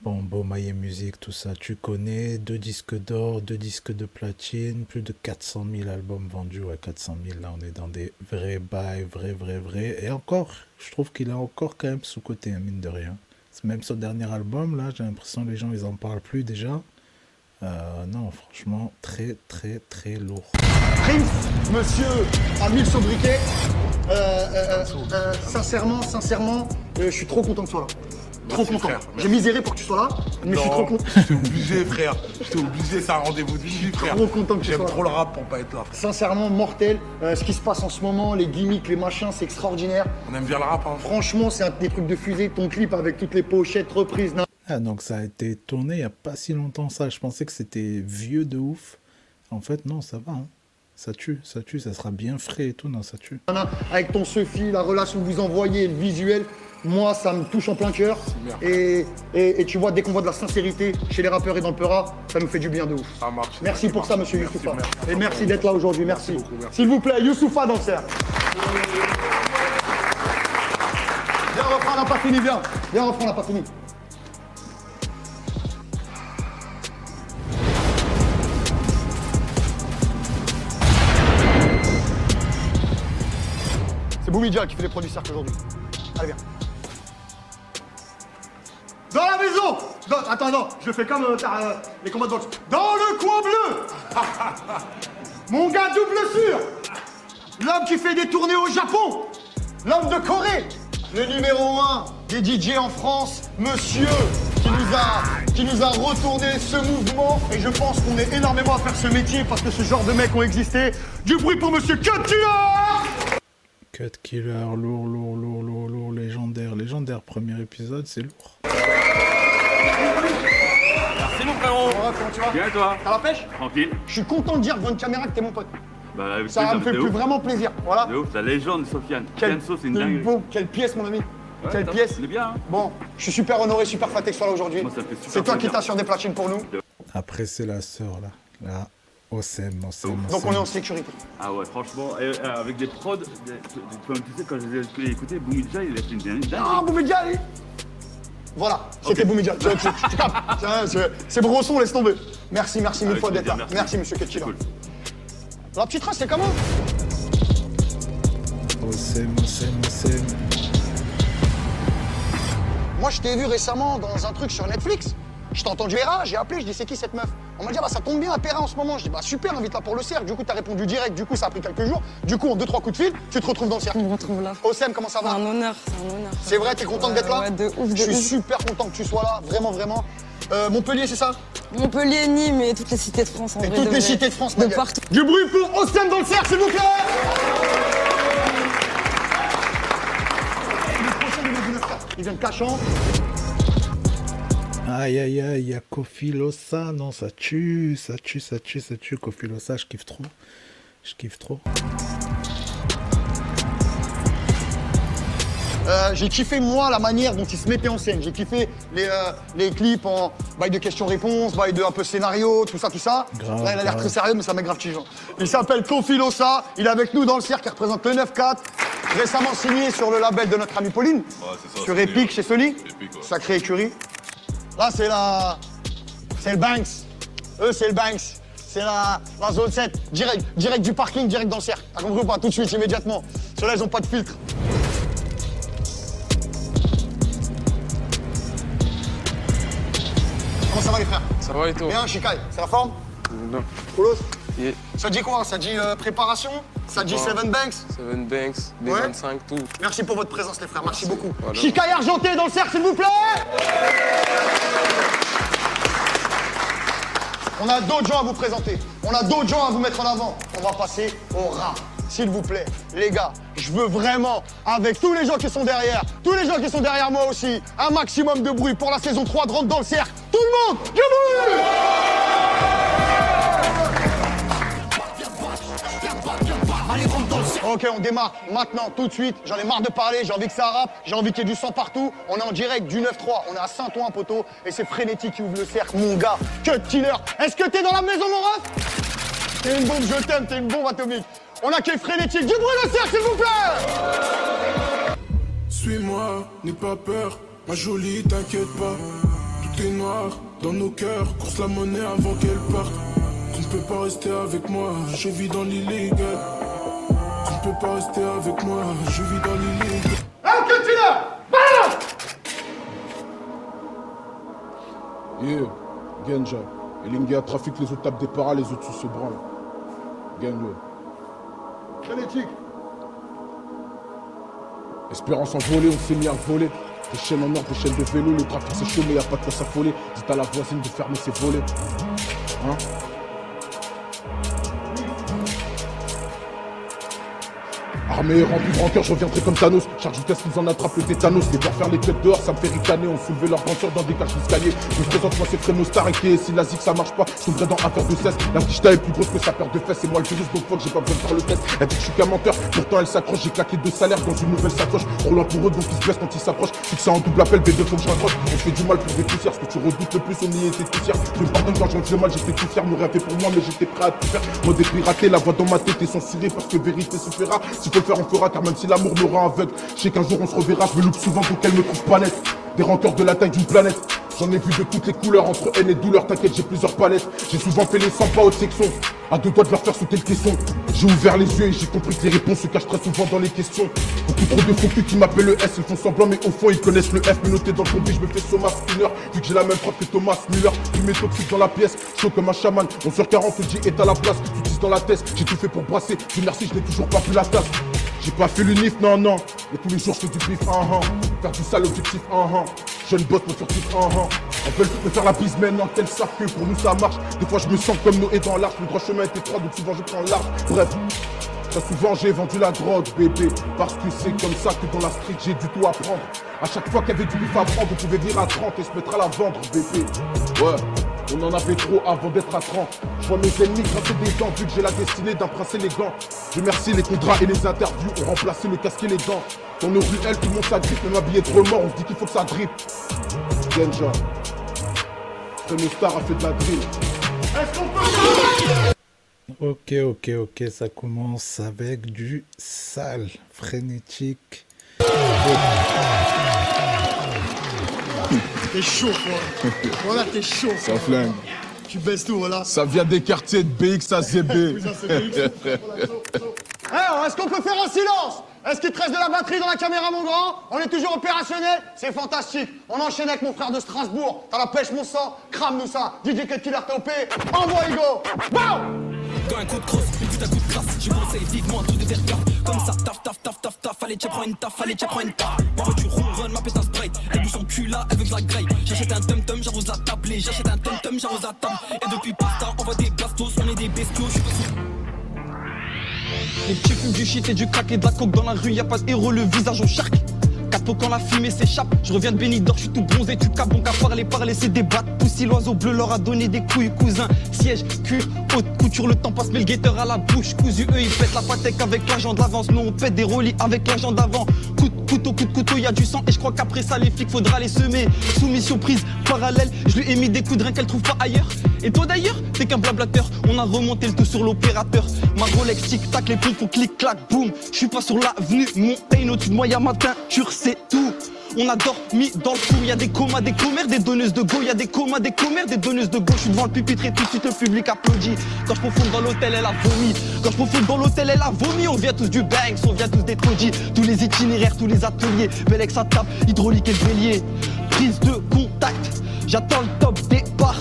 Bon, Bomaye Music, tout ça, tu connais. Deux disques d'or, deux disques de platine, plus de 400 000 albums vendus. Ouais, 400 000, là, on est dans des vrais bails, vrais, vrais, vrais. Et encore, je trouve qu'il a encore quand même sous-côté, hein, mine de rien. Même son dernier album, là, j'ai l'impression que les gens, ils en parlent plus déjà. Euh, non, franchement, très, très, très lourd. Prince, monsieur Amil Sobriquet. Euh, euh, euh, sincèrement, sincèrement, je suis trop content que tu sois là. Trop Merci, content. frère. J'ai miséré pour que tu sois là, mais je suis trop content. J'étais obligé, frère. J'étais obligé, c'est un rendez-vous de vie, frère. trop content que tu J'aime sois là. trop le rap pour pas être là. Sincèrement, mortel. Euh, ce qui se passe en ce moment, les gimmicks, les machins, c'est extraordinaire. On aime bien le rap, hein. Franchement, c'est un des trucs de fusée. Ton clip avec toutes les pochettes, reprises. nan- Ah, donc ça a été tourné il n'y a pas si longtemps ça. Je pensais que c'était vieux de ouf. En fait, non, ça va. hein. Ça tue, ça tue, ça sera bien frais et tout. Non, ça tue. Avec ton Sophie, la relation que vous envoyez, le visuel. Moi, ça me touche en plein cœur. Et, et, et tu vois, dès qu'on voit de la sincérité chez les rappeurs et dans le Peura, ça nous fait du bien de ouf. Ça marche. Merci pour ça, monsieur Youssoufa. Et merci d'être là aujourd'hui, merci. S'il vous plaît, Youssoufa dans le cercle. Viens, reprends, on n'a pas fini, viens. Viens, reprends, on n'a pas fini. C'est Boumidja qui fait les produits cercle aujourd'hui. Allez, viens. Dans- Attends, non, je fais comme euh, euh, les combats de boxe. Dans le coin bleu Mon gars double sûr L'homme qui fait des tournées au Japon L'homme de Corée Le numéro 1 des DJ en France, monsieur qui nous a, qui nous a retourné ce mouvement et je pense qu'on est énormément à faire ce métier parce que ce genre de mecs ont existé. Du bruit pour monsieur Cut Killer Cut Killer, lourd, lourd, lourd, lourd, lourd, légendaire. Légendaire, premier épisode, c'est lourd. C'est mon frérot comment tu vas? Bien et toi? T'as la pêche? Tranquille Je suis content de dire devant une caméra que t'es mon pote. Bah Ça plaisir, me fait plus ouf. vraiment plaisir. Voilà. De ouf, la légende Sofiane. Quel, c'est une dinguerie. beau, quelle pièce, mon ami. Ouais, quelle pièce. On est bien, hein Bon, je suis super honoré, super flatté que tu sois là aujourd'hui. Moi, ça me fait super C'est toi qui t'assures des platines pour nous. Après, c'est la sœur, là. Là, OSM, OSM, Donc on est en sécurité. Ah ouais, franchement, euh, avec des prods, des- tu tu sais, quand je les ai écoutés, Boumidja, il a fait une dinguerie. Ah, Boumidja, Voilà, c'était Boumidja. Tu, tu, tu, tu captes. Tiens, c'est- Brosson, laisse tomber. Merci, merci mille Avec fois d'être là. merci. Merci, monsieur Ketchila. Cool. La petite race, c'est comment OSM. moi je t'ai vu récemment dans un truc sur Netflix. Je t'ai entendu Hera, j'ai appelé, je dis c'est qui cette meuf? On m'a dit ah bah ça tombe bien à Péra en ce moment. Je dis bah super, invite-la pour le cercle. Du coup t'as répondu direct, du coup ça a pris quelques jours. Du coup en deux trois coups de fil, tu te retrouves dans le cercle. Je me retrouve là. Osem, comment ça C'est va un honneur, c'est un honneur. C'est vrai, t'es contente d'être là? Ouais, de ouf, de Je suis ouf. super content que tu sois là, vraiment vraiment. Euh, Montpellier, c'est ça? Montpellier, Nîmes et toutes les cités de France en Et vrai. toutes de les vrai. cités de France, De partout. Du bruit pour Osem dans le cercle, s'il vous plaît Le prochain numéro du 9-4, Il vient de Cachan. Aïe aïe aïe, il y a Kofi Lossa, non ça tue, ça tue, ça tue, ça tue, Kofi Lossa, je kiffe trop. Je kiffe trop. Euh, j'ai kiffé moi la manière dont il se mettait en scène. J'ai kiffé les, euh, les clips en bail de questions-réponses, bail de un peu scénario, tout ça, tout ça. Grave, Là, il a l'air très sérieux, mais ça met grave chiant. Il s'appelle Kofi Lossa. Il est avec nous dans le cirque, il représente le 9-4. Récemment signé sur le label de notre amie Pauline. c'est ça, sur c'est Epic chez Sony. Epic, ouais. Sacré écurie. Là, c'est la. C'est le Banks. Eux, c'est le Banks. C'est la, la zone 7. Direct, direct du parking, direct dans le cercle. T'as compris ou pas? Tout de suite, immédiatement. Ceux-là, ils ont pas de filtre. Comment ça va les frères? Ça va et toi? Bien, Shikai, c'est la forme? Non. Coolos? Yeah. Ça dit quoi? Ça dit euh, préparation? Ça dit. Seven Banks? Seven Banks, Ouais. B25, tout. Merci pour votre présence les frères, merci beaucoup. Voilà. Shikai argenté dans le cercle s'il vous plaît On a d'autres gens à vous présenter. On a d'autres gens à vous mettre en avant. On va passer au rap. S'il vous plaît, les gars, je veux vraiment, avec tous les gens qui sont derrière, tous les gens qui sont derrière moi aussi, un maximum de bruit pour la saison 3 de Rentre dans le cercle. Tout le monde, du bruit Ok, on démarre maintenant, tout de suite. J'en ai marre de parler, j'ai envie que ça rappe, j'ai envie qu'il y ait du sang partout. On est en direct du 9-3, on est à Saint-Ouen, poteau, et c'est Frénétique qui ouvre le cercle, mon gars. Cut killer. Est-ce que t'es dans la maison, mon ref? T'es une bombe, je t'aime, t'es une bombe atomique. On accueille Frénétique. Du bruit le cercle, s'il vous plaît Suis-moi, n'aie pas peur, ma jolie, t'inquiète pas. Tout est noir dans nos cœurs, course la monnaie avant qu'elle parte. Tu ne peux pas rester avec moi, je vis dans l'illégal. Tu ne peux pas rester avec moi, je vis dans l'illégal. Un cut killer Balance Yeah, Genja. Elinga trafic, les autres tapent des paras, les autres se branlent. Gagne-le. Frénétique. Espérance en voler, on s'est mis à voler. Des chaînes en or, des chaînes de vélo, le trafic c'est chaud mais y a pas de quoi s'affoler. Dites à la voisine de fermer ses volets. Hein Armée remplie de rancœur, je reviendrai comme Thanos. Charge casque, ils en attrapent le tétanos. Les voir faire les têtes dehors, ça me fait ricaner. On soulevait leur grandeur dans des cages d'escalier. Je présente, moi c'est Fréno Star et si la zig ça marche pas, je tomberai dans un de cesse. La quicheta est plus grosse que sa paire de fesses. C'est moi le virus, donc fuck, j'ai pas besoin de faire le test. Elle dit que je suis qu'un menteur, pourtant elle s'accroche. J'ai claqué deux salaires dans une nouvelle sacoche. Roulant pour eux, donc ils se blessent quand ils s'approchent. Fixé en double appel, B2 faut que je raccroche. On fait du mal pour des poussières. Ce que tu redoutes le plus, on y était tout fier. Je me pardonne quand j'en faisais mal, j'étais tout fier. Nous rêvait pour moi, mais j'étais prêt à tout faire. Mode piraté, la voix dans ma tête est censurée parce que vérité se faire, on fera, car même si l'amour me rend aveugle, je sais qu'un jour on se reverra. Je me loupe souvent pour qu'elle me trouve pas net. Des rancœurs de la taille d'une planète. J'en ai vu de toutes les couleurs, entre haine et douleur, t'inquiète, j'ai plusieurs palettes. J'ai souvent fait les 100 pas haute section, à deux doigts de leur faire sauter le caisson. J'ai ouvert les yeux et j'ai compris que les réponses se cachent très souvent dans les questions. Beaucoup trop de faux qui m'appellent le S, ils font semblant, mais au fond ils connaissent le F. Me noter dans le combi, je me fais Soma Spinner, vu que j'ai la même frappe que Thomas Müller. Fumée toxique dans la pièce, chaud comme un chaman. 11h40, te dit est à la place, tu dis dans la tête. J'ai tout fait pour brasser, Dieu merci, je n'ai toujours pas pu la tasse. J'ai pas fait l'unif, non, non. Et tous les jours, je fais du bif, ah, ah. Faire du sale objectif, ah, ah. Jeune boss, mon furtif, ah, ah. On veut me faire la bise, mais non, qu'elles savent que pour nous ça marche. Des fois, je me sens comme Noé dans l'arche. Le droit chemin est étroit, donc souvent je prends l'arche. Bref. Très souvent j'ai vendu la drogue bébé Parce que c'est comme ça que dans la street j'ai du tout à prendre À chaque fois qu'il y avait du bif à prendre On pouvait venir à 30 et se mettre à la vendre bébé Ouais on en avait trop avant d'être à 30 Je vois mes ennemis grincer des dents Vu que j'ai la destinée d'un prince élégant Je remercie les contrats et les interviews Ont remplacé le casque et les dents. Dans nos ruelles tout le monde s'agrippe Même habillé de remords on se dit qu'il faut que ça drippe Genja Fréno Star a fait de la drill Est-ce qu'on peut Ok, ok, ok, ça commence avec du sale, frénétique. T'es chaud, quoi. Voilà, t'es chaud. Ça quoi. flingue Tu baisses tout, voilà. Ça vient des quartiers de BX à ZB. Eh, est-ce qu'on peut faire un silence? Est-ce qu'il te reste de la batterie dans la caméra, mon grand? On est toujours opérationnel C'est fantastique. On enchaîne avec mon frère de Strasbourg. T'as la pêche, mon sang. Crame-nous ça. DJ Cut Killer TOP. Envoie, Hugo. Bam Quand un coup de crosse, une coup de classe, je conseille vivement tout de faire. Comme ça, taf, taf, taf, taf, taf, allez, tiens, prends une taf, allez, tiens, prends une taf. Ma voiture ronronne, ma pète un elle bouge son cul là, elle veut que je la graille. J'achète un tum-tum, j'arrose la table, j'achète un tum-tum, j'arrose la table. Et depuis pasta, on voit des bastos, on est des bestiaux. Les petits fument du shit et du crack et de la coke dans la rue, y a pas de héros, le visage au charque. Capo quand la fumée s'échappe, je reviens de Benidorm, je suis tout bronzé, tu capes, bon qu'à parler, parler, c'est des battes. Poussi, l'oiseau bleu leur a donné des couilles, cousin. Siège, cul, haute couture, le temps passe, mais le guetteur à la bouche, cousu, eux ils pètent la patek avec l'argent d'avance, nous on pète des rollis avec l'argent d'avant. Coup de couteau, coup de couteau, y a du sang, et je crois qu'après ça, les flics, faudra les semer. Soumission prise, parallèle, je lui ai mis des coups de rein qu'elle trouve pas ailleurs. Et toi d'ailleurs, t'es qu'un blablateur, on a remonté le tout sur l'opérateur. Ma Rolex tic-tac, les pompes font clic-clac, boum. Je suis pas sur l'avenue, Montaigne, au-dessus de moi, y'a matin, c'est tout. On a dormi dans le four, y a des comas, des commères, des donneuses de go, y a des comas, des commères, des donneuses de go. Je suis devant le pupitre et tout de suite le public applaudit. Quand je profonde dans l'hôtel, elle a vomi. Quand je profonde dans l'hôtel, elle a vomi. On vient tous du Banks, on vient tous des taudis. Tous les itinéraires, tous les ateliers. Belex ça tape, hydraulique et bélier. Prise de contact, j'attends le top départ.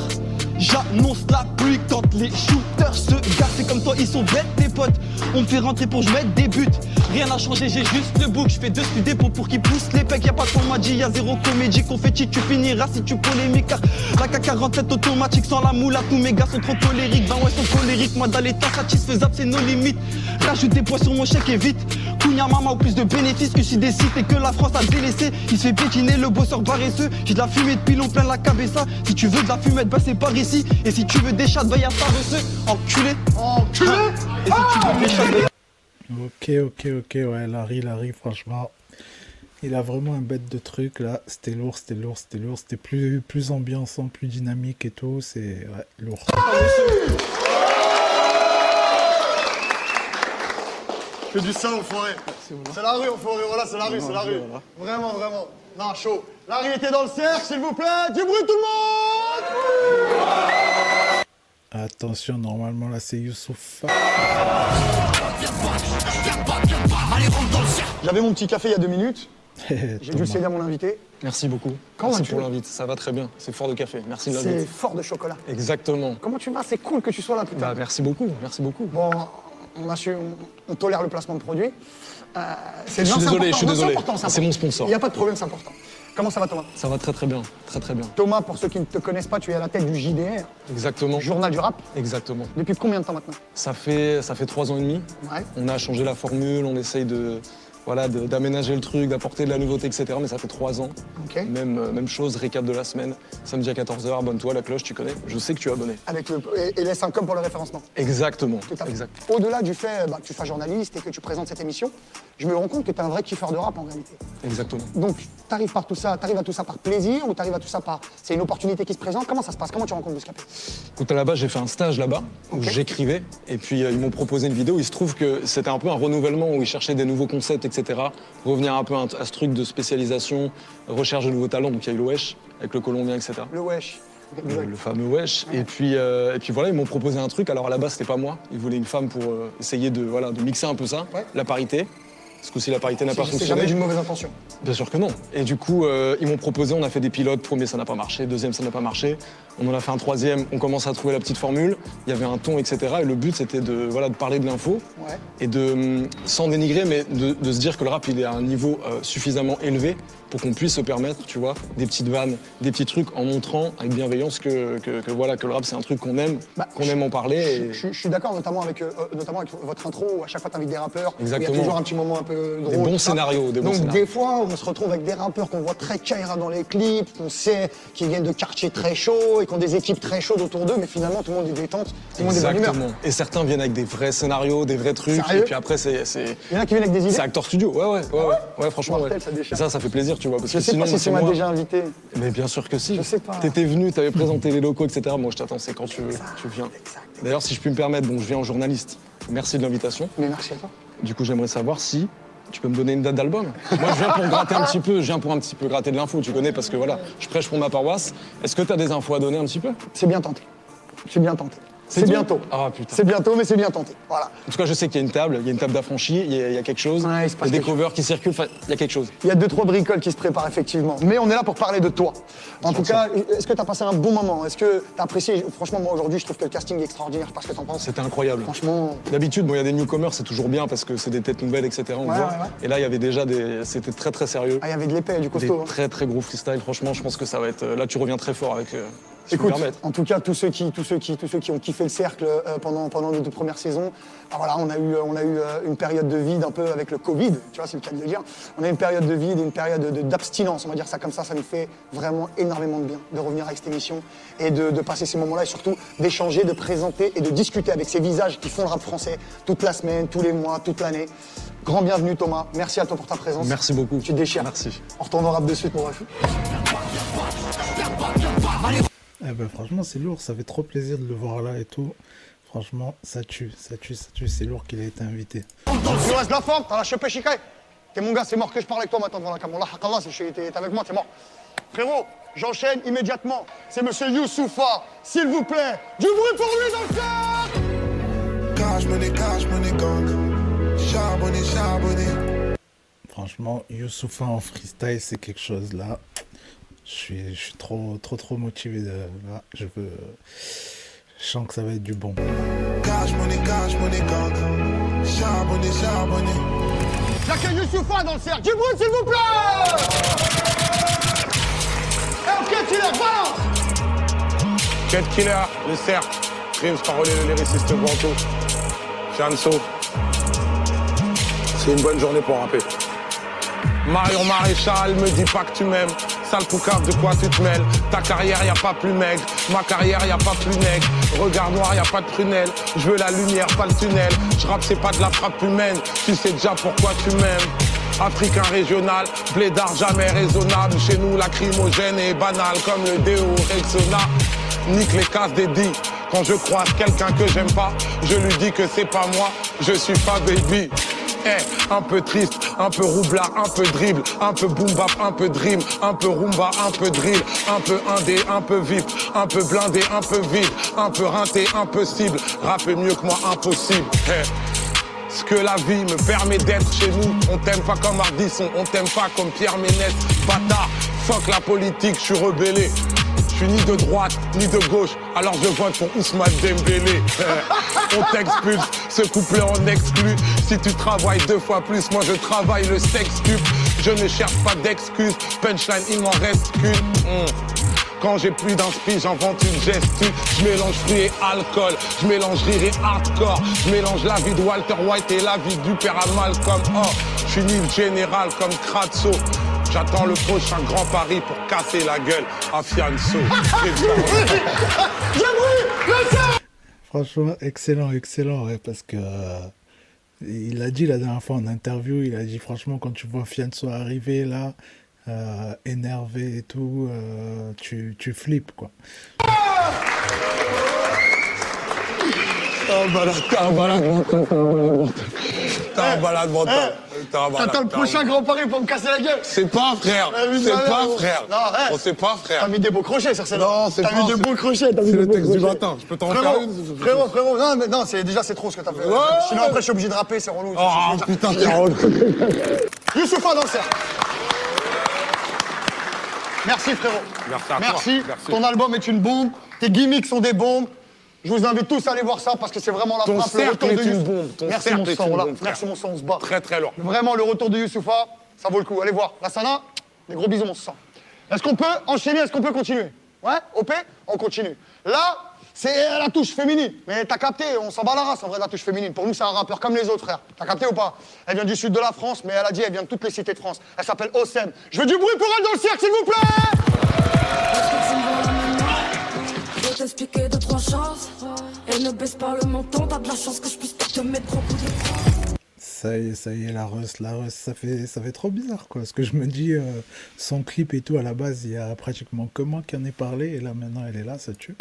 J'annonce la pluie quand les shooters se garent. C'est comme toi, ils sont bêtes, tes potes. On me fait rentrer pour que je des buts. Rien n'a changé, j'ai juste le bouc. Je fais deux studios pour, qu'ils poussent les pecs. Y'a pas de m'a dit, y'a zéro comédie. Confetti, tu finiras si tu polémiques. Car la K47 automatique sans la moula. Tous mes gars sont trop colériques. Ben ouais, sont colériques. Moi, dans l'état satisfaisable, c'est nos limites. Rajoute des poids sur mon chèque et vite. Kounia Mama au plus de bénéfices. Ici des sites et que la France a délaissé. Il se fait piétiner le bosseur paresseux. J'ai de la fumée de pilon plein la cabessa. Si tu veux de la fumette, bah c'est par ici. Et si tu veux des chats, va y à paresseux. Enculé. Enculé. Et si tu veux des chats, va Ok, ok, ok, ouais, Larry, Larry, franchement, il a vraiment un bête de truc là. C'était lourd, c'était lourd, c'était lourd, c'était plus, plus ambiançant, plus dynamique et tout. C'est ouais, lourd. Que du sang, enfoiré. C'est la rue, enfoiré. Voilà, c'est la rue, c'est la rue. Vraiment, vraiment. Non, chaud. Larry était dans le cercle, s'il vous plaît. Du bruit, tout le monde Attention, normalement là c'est Youssouf. J'avais mon petit café il y a deux minutes. J'ai dû céder à mon invité. Merci beaucoup. Comment Merci pour l'invite. Ça va très bien. C'est fort de café. Merci de C'est l'invite. fort de chocolat. Exactement. Comment tu vas? C'est cool que tu sois là, putain. Bah, merci beaucoup. Merci beaucoup. Bon, on a su, on, on tolère le placement de produits. Euh, c'est Je suis désolé, je suis désolé. C'est mon sponsor. Il n'y a pas de problème, c'est important. Comment ça va, Thomas? Ça va très très bien. Très très bien. Thomas, pour ceux qui ne te connaissent pas, tu es à la tête du JDR, Exactement. Journal du Rap. Exactement. Depuis combien de temps maintenant? Ça fait, ça fait trois ans et demi. Ouais. On a changé la formule, on essaye de, voilà, d'aménager le truc, d'apporter de la nouveauté, etc. Mais ça fait trois ans. Même, euh, même chose, récap de la semaine. Samedi à 14h, abonne-toi, la cloche, tu connais. Je sais que tu es abonné. Avec le, et, et laisse un com pour le référencement. Exactement. Exact. Au-delà du fait bah, que tu sois journaliste et que tu présentes cette émission, je me rends compte que tu es un vrai kiffeur de rap en réalité. Exactement. Donc, tu arrives par tout ça, t'arrives à tout ça par plaisir ou tu arrives à tout ça par. C'est une opportunité qui se présente? Comment ça se passe? Comment tu rencontres Bouscapé Écoute, à la base, j'ai fait un stage là-bas où j'écrivais. Et puis, euh, ils m'ont proposé une vidéo. Il se trouve que c'était un peu un renouvellement où ils cherchaient des nouveaux concepts, etc. Revenir un peu à, ce truc de spécialisation, recherche de nouveaux talents. Donc, il y a eu le Wesh avec le Colombien, etc. Le wesh. Le, le fameux Wesh. Et puis, euh, et puis voilà, ils m'ont proposé un truc. Alors, à la base, c'était pas moi. Ils voulaient une femme pour euh, essayer de, voilà, de mixer un peu ça. La parité. Parce que si la parité n'a pas C'est fonctionné. jamais d'une mauvaise intention. Bien sûr que non. Et du coup, euh, ils m'ont proposé, on a fait des pilotes. Premier, ça n'a pas marché. Deuxième, ça n'a pas marché. On en a fait un troisième. On commence à trouver la petite formule. Il y avait un ton, etc. Et le but, c'était de, voilà, de parler de l'info Ouais. et de, hum, sans dénigrer, mais de, de se dire que le rap, il est à un niveau euh, suffisamment élevé pour qu'on puisse se permettre, tu vois, des petites vannes, des petits trucs en montrant avec bienveillance que, que, que voilà, que le rap, c'est un truc qu'on aime, qu'on aime en parler. Et... Je, je suis d'accord, notamment avec, euh, euh, notamment avec votre intro, où à chaque fois tu invites des rappeurs. Il y a toujours un petit moment un peu drôle. Des bons scénarios, des bons Donc, scénarios. des fois, on se retrouve avec des rappeurs qu'on voit très Kaira dans les clips, qu'on sait qu'ils viennent de quartiers très chauds et qui ont des équipes très chaudes autour d'eux, mais finalement, tout le monde est détente, tout le monde est bonne humeur. Et certains viennent avec des vrais scénarios, des vrais trucs. Sérieux et puis après, c'est. Il y en a qui viennent avec des idées. C'est acteur studio, ouais, ouais, ouais, ouais, ouais, franchement, ouais. ça ça, ça fait plaisir, tu vois, parce Je que sais sinon, pas si c'est tu m'as moi. déjà invité. Mais bien sûr que si. Je sais pas. T'étais venu, t'avais présenté les locaux, etc. Moi, je t'attends, c'est quand tu veux, tu viens. D'ailleurs, si je puis me permettre, donc je viens en journaliste. Merci de l'invitation. Mais merci à toi. Du coup, j'aimerais savoir si tu peux me donner une date d'album. Moi, je viens pour gratter un petit peu, je viens pour un petit peu gratter de l'info, tu connais, parce que voilà, je prêche pour ma paroisse. Est-ce que t'as des infos à donner un petit peu? C'est bien tenté. C'est bien tenté. C'est bientôt. Ah. C'est bientôt, mais c'est bien tenté. Voilà. En tout cas, je sais qu'il y a une table, il y a une table d'affranchis, il y, a- il y a quelque chose. il y a des covers qui circulent, enfin, il y a quelque chose. Il y a deux, trois bricoles qui se préparent effectivement. Mais on est là pour parler de toi. En tout cas, est-ce que tu as passé un bon moment? Est-ce que tu as apprécié Franchement, moi aujourd'hui, je trouve que le casting est extraordinaire. Je sais pas ce que t'en penses. C'était incroyable. Franchement. D'habitude, bon, il y a des newcomers, c'est toujours bien parce que c'est des têtes nouvelles, etc. On Ouais, voit. ouais, ouais. Et là, il y avait déjà des. C'était très très sérieux. Ah, il y avait de l'épais, du costaud. Des hein. très très gros freestyle. Franchement, je pense que ça va être. Là, tu reviens très fort avec. Euh, je Écoute, en tout cas, tous ceux qui, tous ceux qui, tous ceux qui ont kiffé le cercle euh, pendant, pendant les deux premières saisons, ah, voilà, on a eu, on a eu euh, une période de vide un peu avec le Covid, tu vois, c'est le cas de le dire. On a eu une période de vide et une période de- d'abstinence, on va dire ça comme ça. Ça nous fait vraiment énormément de bien de revenir avec cette émission et de, de passer ces moments-là et surtout d'échanger, de présenter et de discuter avec ces visages qui font le rap français toute la semaine, tous les mois, toute l'année. Grand bienvenue Thomas, merci à toi pour ta présence. Merci beaucoup. Tu déchires. Merci. On retourne au rap de suite mon ref. Eh ben, franchement, c'est lourd. Ça fait trop plaisir de le voir là et tout. Franchement, ça tue, ça tue, ça tue. C'est lourd qu'il ait été invité. Il nous reste de la forme, t'as la chopé Shikai. T'es mon gars, c'est mort que je parle avec toi maintenant devant la caméra. Allah, t'es t'es avec moi, t'es mort. Frérot, j'enchaîne immédiatement. C'est monsieur Youssoufa, s'il vous plaît. Du bruit pour lui dans le cercle Cash money, cash money gang. Charbonné, charbonné. Franchement, Youssoufa en freestyle, c'est quelque chose là. Je suis, je suis trop, trop, trop motivé. De, là, je veux. Je sens que ça va être du bon. Cash money, cash money. Charbonné, charbonné. Que Youssoufa dans le cercle. Du bruit, s'il vous plaît Eh, ok, killer, balance Cat Killer, le cercle. Crims, parolier, le lyriciste Guanto. Fianso. C'est une bonne journée pour rapper. Marion Maréchal, me dis pas que tu m'aimes. Sale poucave, de quoi tu te mêles Ta carrière, y a pas plus maigre. Ma carrière, y a pas plus nègre. Regard noir, y a pas de prunelle. Je veux la lumière, pas le tunnel. Je rappe, c'est pas de la frappe humaine. Tu sais déjà pourquoi tu m'aimes. Africain régional, blédard jamais raisonnable. Chez nous, lacrymogène est banal comme le déo Rexona. Nique les cases des dits. Quand je croise quelqu'un que j'aime pas, je lui dis que c'est pas moi. Je suis pas baby. Eh, un peu triste, un peu roublard, un peu dribble, un peu boom bap, un peu dream, un peu rumba, un peu drill, un peu indé, un peu vif, un peu blindé, un peu vide, un peu rinté, un peu mieux que moi, impossible. Eh. Ce que la vie me permet d'être chez nous, on t'aime pas comme Ardisson, on t'aime pas comme Pierre Ménès, bâtard, fuck la politique, je suis rebellé. Je suis ni de droite, ni de gauche, alors je vote pour Ousmane Dembélé. On t'expulse, ce couplet en exclut. Si tu travailles deux fois plus, moi je travaille le sextuple. Je ne cherche pas d'excuses, punchline il m'en reste qu'une. Hmm. Quand j'ai plus d'inspi, j'invente une gestu. Je mélange fruits et alcool, je mélange rire et hardcore. Je mélange la vie de Walter White et la vie du père à Malcolm. Oh, je suis ni le général comme Kratzo. J'attends le prochain grand pari pour casser la gueule à Fianso. Franchement, excellent, excellent, ouais, parce que euh, il a dit la dernière fois en interview, il a dit franchement quand tu vois Fianso arriver là, euh, énervé et tout, euh, tu, tu flippes quoi. T'es t'es un balade mental, T'attends le prochain grand pari pour me casser la gueule C'est pas frère, Eh, c'est pas frère. Non, eh. On sait pas frère. T'as mis des beaux crochets sur celle Non, c'est T'as pas- mis de c'est- beaux crochets, t'as mis c'est le texte du matin. Je peux t'en faire une Frérot, frérot, non, mais non, c'est déjà c'est trop ce que t'as fait. Sinon après je suis obligé de rapper, c'est relou. Oh putain, t'es relou. Youssoufa dans le cercle. Merci frérot. Merci à toi. Merci. Merci. Ton album est une bombe. Tes gimmicks sont des bombes. Je vous invite tous à aller voir ça parce que c'est vraiment la Ton frappe, le retour est de une bombe. Ton Merci cercle mon est sang, une là. bombe, frère. Merci mon sang, on se bat. Très très lourd. Vraiment, le retour de Youssoufa, ça vaut le coup. Allez voir. La Sana, des gros bisous, mon sang. Est-ce qu'on peut enchaîner? Est-ce qu'on peut continuer? Ouais? OP On continue. Là, c'est la touche féminine. Mais t'as capté, on s'en bat la race en vrai de la touche féminine. Pour nous, c'est un rappeur comme les autres, frère. T'as capté ou pas? Elle vient du sud de la France, mais elle a dit elle vient de toutes les cités de France. Elle s'appelle Ossem. Je veux du bruit pour elle dans le cercle, s'il vous plaît Ça y est, ça y est, la Rust, la Rust, ça fait, ça fait trop bizarre quoi. Parce que je me dis, euh, son clip et tout, à la base, il y a pratiquement que moi qui en ai parlé, et là maintenant elle est là, ça tue.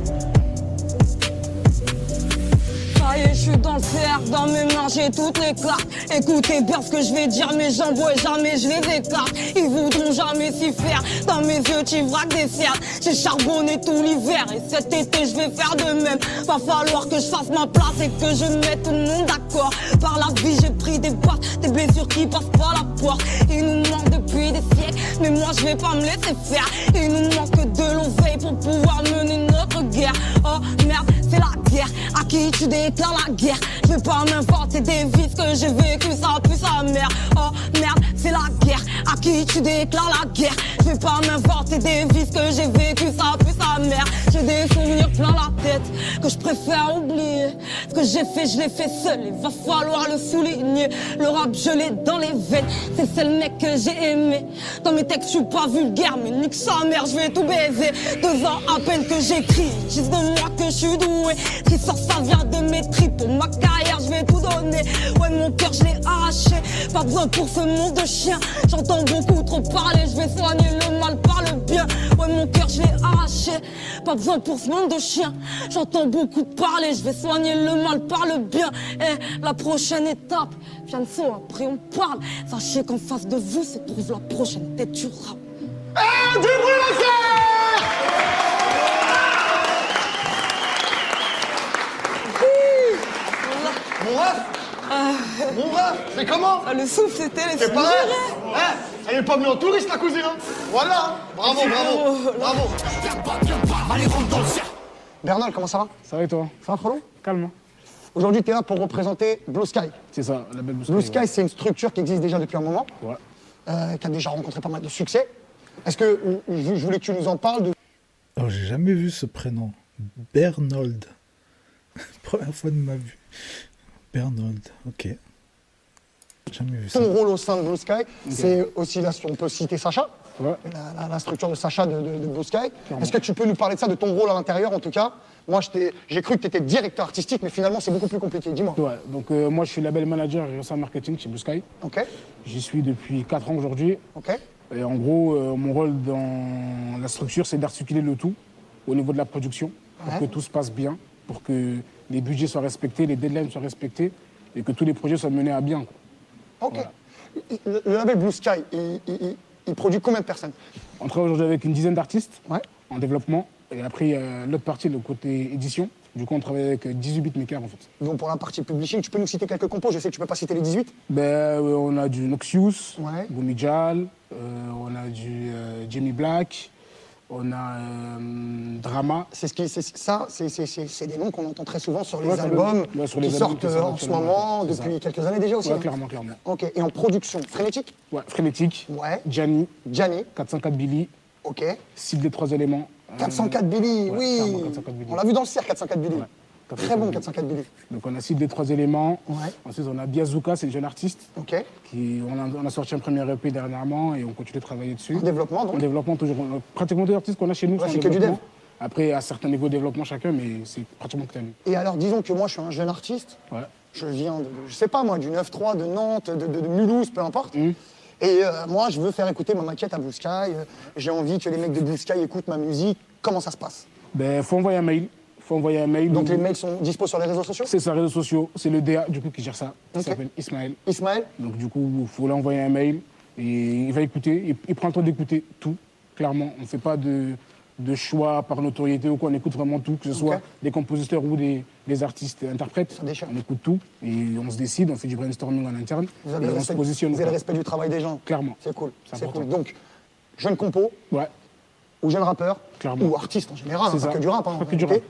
Ça y est, je suis dans le cercle, dans mes mains j'ai toutes les cartes. Écoutez bien ce que je vais dire, mes jambes, ouais, jamais je les écarte. Ils voudront jamais s'y faire. Dans mes yeux, tu vraques des cercles. J'ai charbonné tout l'hiver et cet été, je vais faire de même. Va falloir que je fasse ma place et que je mette tout le monde d'accord. Par la vie, j'ai pris des battes, des blessures qui passent pas la porte. Il nous manque depuis des siècles, mais moi, je vais pas me laisser faire. Il nous manque de l'oseille pour pouvoir mener notre guerre. Oh merde, la guerre. À qui tu déclares la guerre Je vais pas m'inventer des vices que j'ai vécu, ça pue sa mère. Oh merde, c'est la guerre. À qui tu déclares la guerre? Je vais pas m'inventer des vices que j'ai vécu, ça pue sa mère. J'ai des souvenirs plein la tête que je préfère oublier. Ce que j'ai fait, je l'ai fait seul. Il va falloir le souligner. Le rap, je l'ai dans les veines. C'est le seul que j'ai aimé. Dans mes textes, je suis pas vulgaire, mais nique sa mère, je vais tout baiser. Deux ans à peine que j'écris. Juste de moi que je suis doué. Qui sort, ça vient de mes tripes. Ma carrière, je vais tout donner. Ouais, mon cœur, je l'ai arraché. Pas besoin pour ce monde de chien. J'entends beaucoup trop parler. Je vais soigner le mal par le bien. Ouais, mon cœur, je l'ai arraché. Pas besoin pour ce monde de chien. J'entends beaucoup parler. Je vais soigner le mal par le bien. Et la prochaine étape, Fianso, après on parle. Sachez qu'en face de vous se trouve la prochaine tête du rap. Du Mon ref Mon ref C'est comment Ah, Le souffle, c'était les C'est pas vrai Hein Elle est pas venue en touriste, la cousine, hein Voilà hein. Bravo, bravo, bravo Allez, rentre dans le cercle Bernal, comment ça va Ça va et toi Ça va, Frollo Calme. Aujourd'hui, tu es là pour représenter Blue Sky. C'est ça, la belle Blue Sky. Blue Sky, c'est une structure qui existe déjà depuis un moment, Ouais. euh, qui a déjà rencontré pas mal de succès. Est-ce que je je voulais que tu nous en parles de Oh, j'ai jamais vu ce prénom. Bernold. Première fois de ma vie. Bernold, ok. Jamais vu ça. ton rôle au sein de Blue Sky C'est aussi là, on peut citer Sacha, la, la- la structure de Sacha de, de- de Blue Sky. Est-ce que tu peux nous parler de ça, de ton rôle à l'intérieur en tout cas? Moi, j'ai cru que tu étais directeur artistique, mais finalement, c'est beaucoup plus compliqué. Dis-moi. Ouais, donc euh, moi je suis label manager et responsable marketing chez Blue Sky. Ok. J'y suis depuis 4 ans aujourd'hui. Ok. Et en gros, euh, mon rôle dans la structure, c'est d'articuler le tout au niveau de la production pour Ouais. que tout se passe bien, pour que les budgets soient respectés, les deadlines soient respectés et que tous les projets soient menés à bien. Ok. Le, le label Blue Sky, il, il- il- il produit combien de personnes? On travaille aujourd'hui avec une dizaine d'artistes en développement. Et après, a l'autre partie, le côté édition. Du coup, on travaille avec 18 beatmakers en fait. Donc pour la partie publishing, tu peux nous citer quelques compos? Je sais que tu peux pas citer les 18. Ben, euh, on a du Noxious, Boumijal, euh, on a du euh, Jamie Black, on a euh, Drama. C'est ce qui, c'est ça, c'est- des noms qu'on entend très souvent sur les Ouais, sur le- albums ouais, sur qui albums sortent qui euh, en ce moment, depuis quelques années déjà aussi. Ouais, hein. clairement, clairement. Ok. Et en production, frénétique? Ouais, Frénétique. Ouais. Gianni. Gianni. 404 Billy. Ok. Cible des trois éléments. Euh, 404 Billy, ouais, oui. clairement, 404 Billy. On l'a vu dans le cercle, 404 Billy. Très 404 bon, Billy. 404 Billy. Donc on a Cible des trois éléments. Ouais. Ensuite, on a Biazuka, c'est le jeune artiste. Ok. Qui, on, a, on a sorti un premier EP dernièrement et on continue de travailler dessus. En développement, donc En développement, toujours. A Pratiquement tous les artistes qu'on a chez nous Ouais, c'est que du développement. Après, à certains niveaux de développement chacun, mais c'est pratiquement que. Et alors, disons que moi, je suis un jeune artiste. Ouais. Je viens de, je sais pas moi, du 9-3, de Nantes, de, de- de Mulhouse, peu importe. Mmh. Et euh, moi, je veux faire écouter ma maquette à Blue Sky. euh, J'ai envie que les mecs de Blue Sky écoutent ma musique. Comment ça se passe? Ben, faut envoyer un mail. Faut envoyer un mail. Donc les mails sont dispo sur les réseaux sociaux? C'est ça, réseaux sociaux. C'est le DA, du coup, qui gère ça. Il s'appelle Ismaël. Ismaël? Donc, du coup, il faut lui envoyer un mail et il va écouter. Il, il prend le temps d'écouter tout, clairement. On ne fait pas de, de choix par notoriété ou quoi. On écoute vraiment tout, que ce soit des compositeurs ou des, des artistes interprètes. On écoute tout et on se décide, on fait du brainstorming en interne Vous et avez, le on se respect, positionne. vous avez le respect du travail des gens. Clairement. C'est cool. C'est cool. Donc, jeune compo. Ouais. Ou jeune rappeur. Clairement. Ou artiste en général. C'est hein, pas que du rap. hein, que du ok rap.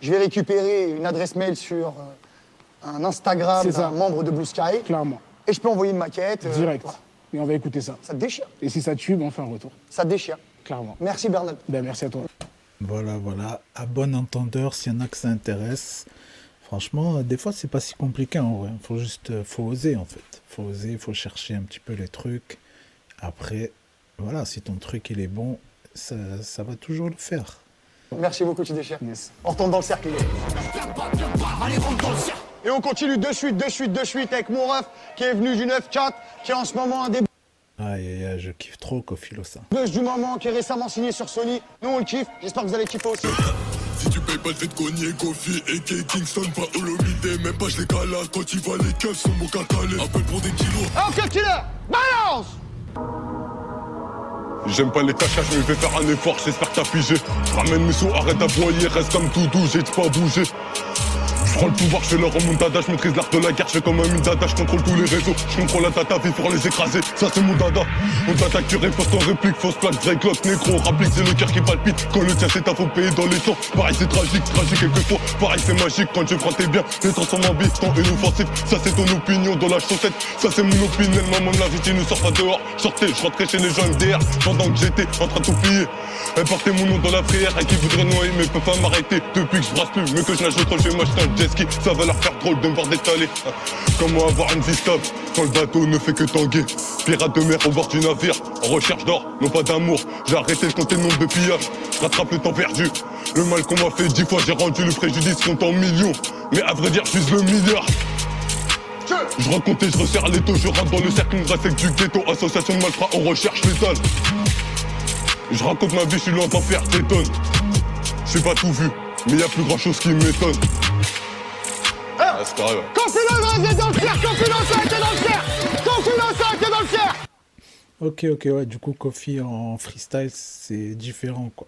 Je vais récupérer une adresse mail sur euh, un Instagram d'un membre de Blue Sky. Clairement. Et je peux envoyer une maquette. euh, Direct. voilà. Et on va écouter ça. Ça te déchire. Et si ça tue, on fait un retour. Ça te déchire. Clairement. Merci Bernard. Ben, merci à toi. Voilà, voilà. À bon entendeur, s'il y en a que ça intéresse. Franchement, euh, des fois, c'est pas si compliqué en vrai. Faut juste, faut oser en fait. Faut oser, faut chercher un petit peu les trucs. Après, voilà, si ton truc il est bon, ça, ça va toujours le faire. Merci beaucoup, tu déchires. On retourne dans le cercle. les gars. Et on continue de suite, de suite, de suite avec mon ref qui est venu du 9-4, qui est en ce moment un des Aïe, aïe, aïe, je kiffe trop Kofi ça. buzz du moment, qui est récemment signé sur Sony. Nous, on le kiffe. J'espère que vous allez kiffer aussi. Si tu payes pas, je vais te cogner. Kofi et K Kingston, pas Olomide. Même pas, je les calage. Quand il va, les keufs sont mon cacalé. Appelle pour des kilos. Ok, killer Balance J'aime pas les cachages, mais je vais faire un effort, j'espère que t'as pigé. Ramène mes sous, arrête d'aboyer, reste comme tout doux, j'ai pas bouger. Prends le pouvoir, je fais le remontada, je maîtrise l'art de la guerre, je fais comme un dada, je contrôle tous les réseaux, je contrôle la tata, vie pour les écraser, ça c'est mon dada. On t'attaque, tu ripostes en réplique, fausse plaque, vrai clock, nécro, c'est le cœur qui palpite. Quand le tien c'est ta faut payer dans les temps. Pareil c'est tragique, tragique quelquefois, pareil c'est magique, quand je prends tes biens, les transforme en bis, tant inoffensif. Ça c'est ton opinion dans la chaussette, ça c'est mon opinion, maman la vie, tu ne sors pas dehors. Sortez, je rentrais chez les gens MDR, pendant que j'étais en train de tout plier. Elle portait mon nom dans la prière, et qui voudrait noyer, mais peut pas m'arrêter. Depuis que je brasse plus, mais que je nage trop, je ça va leur faire drôle de me voir détaler. Comment avoir une vie stable quand le bateau ne fait que tanguer? Pirate de mer au bord du navire, en recherche d'or, non pas d'amour. J'ai arrêté de compter le nombre de pillages, je rattrape le temps perdu. Le mal qu'on m'a fait dix fois, j'ai rendu le préjudice compte en millions. Mais à vrai dire, je suis le milliard. Je raconte et je resserre les taux, je rentre dans le cercle, une reste du ghetto, association de malfrats, on recherche létale. Je raconte ma vie, je suis loin d'en faire, t'étonnes. J'ai pas tout vu, mais y a plus grand chose qui m'étonne. C'est pareil, ouais. Confidence est dans le cercle Confidence a été dans le cercle Confidence a été dans le cercle Ok, ok, ouais, du coup, Kofi en freestyle, c'est différent, quoi.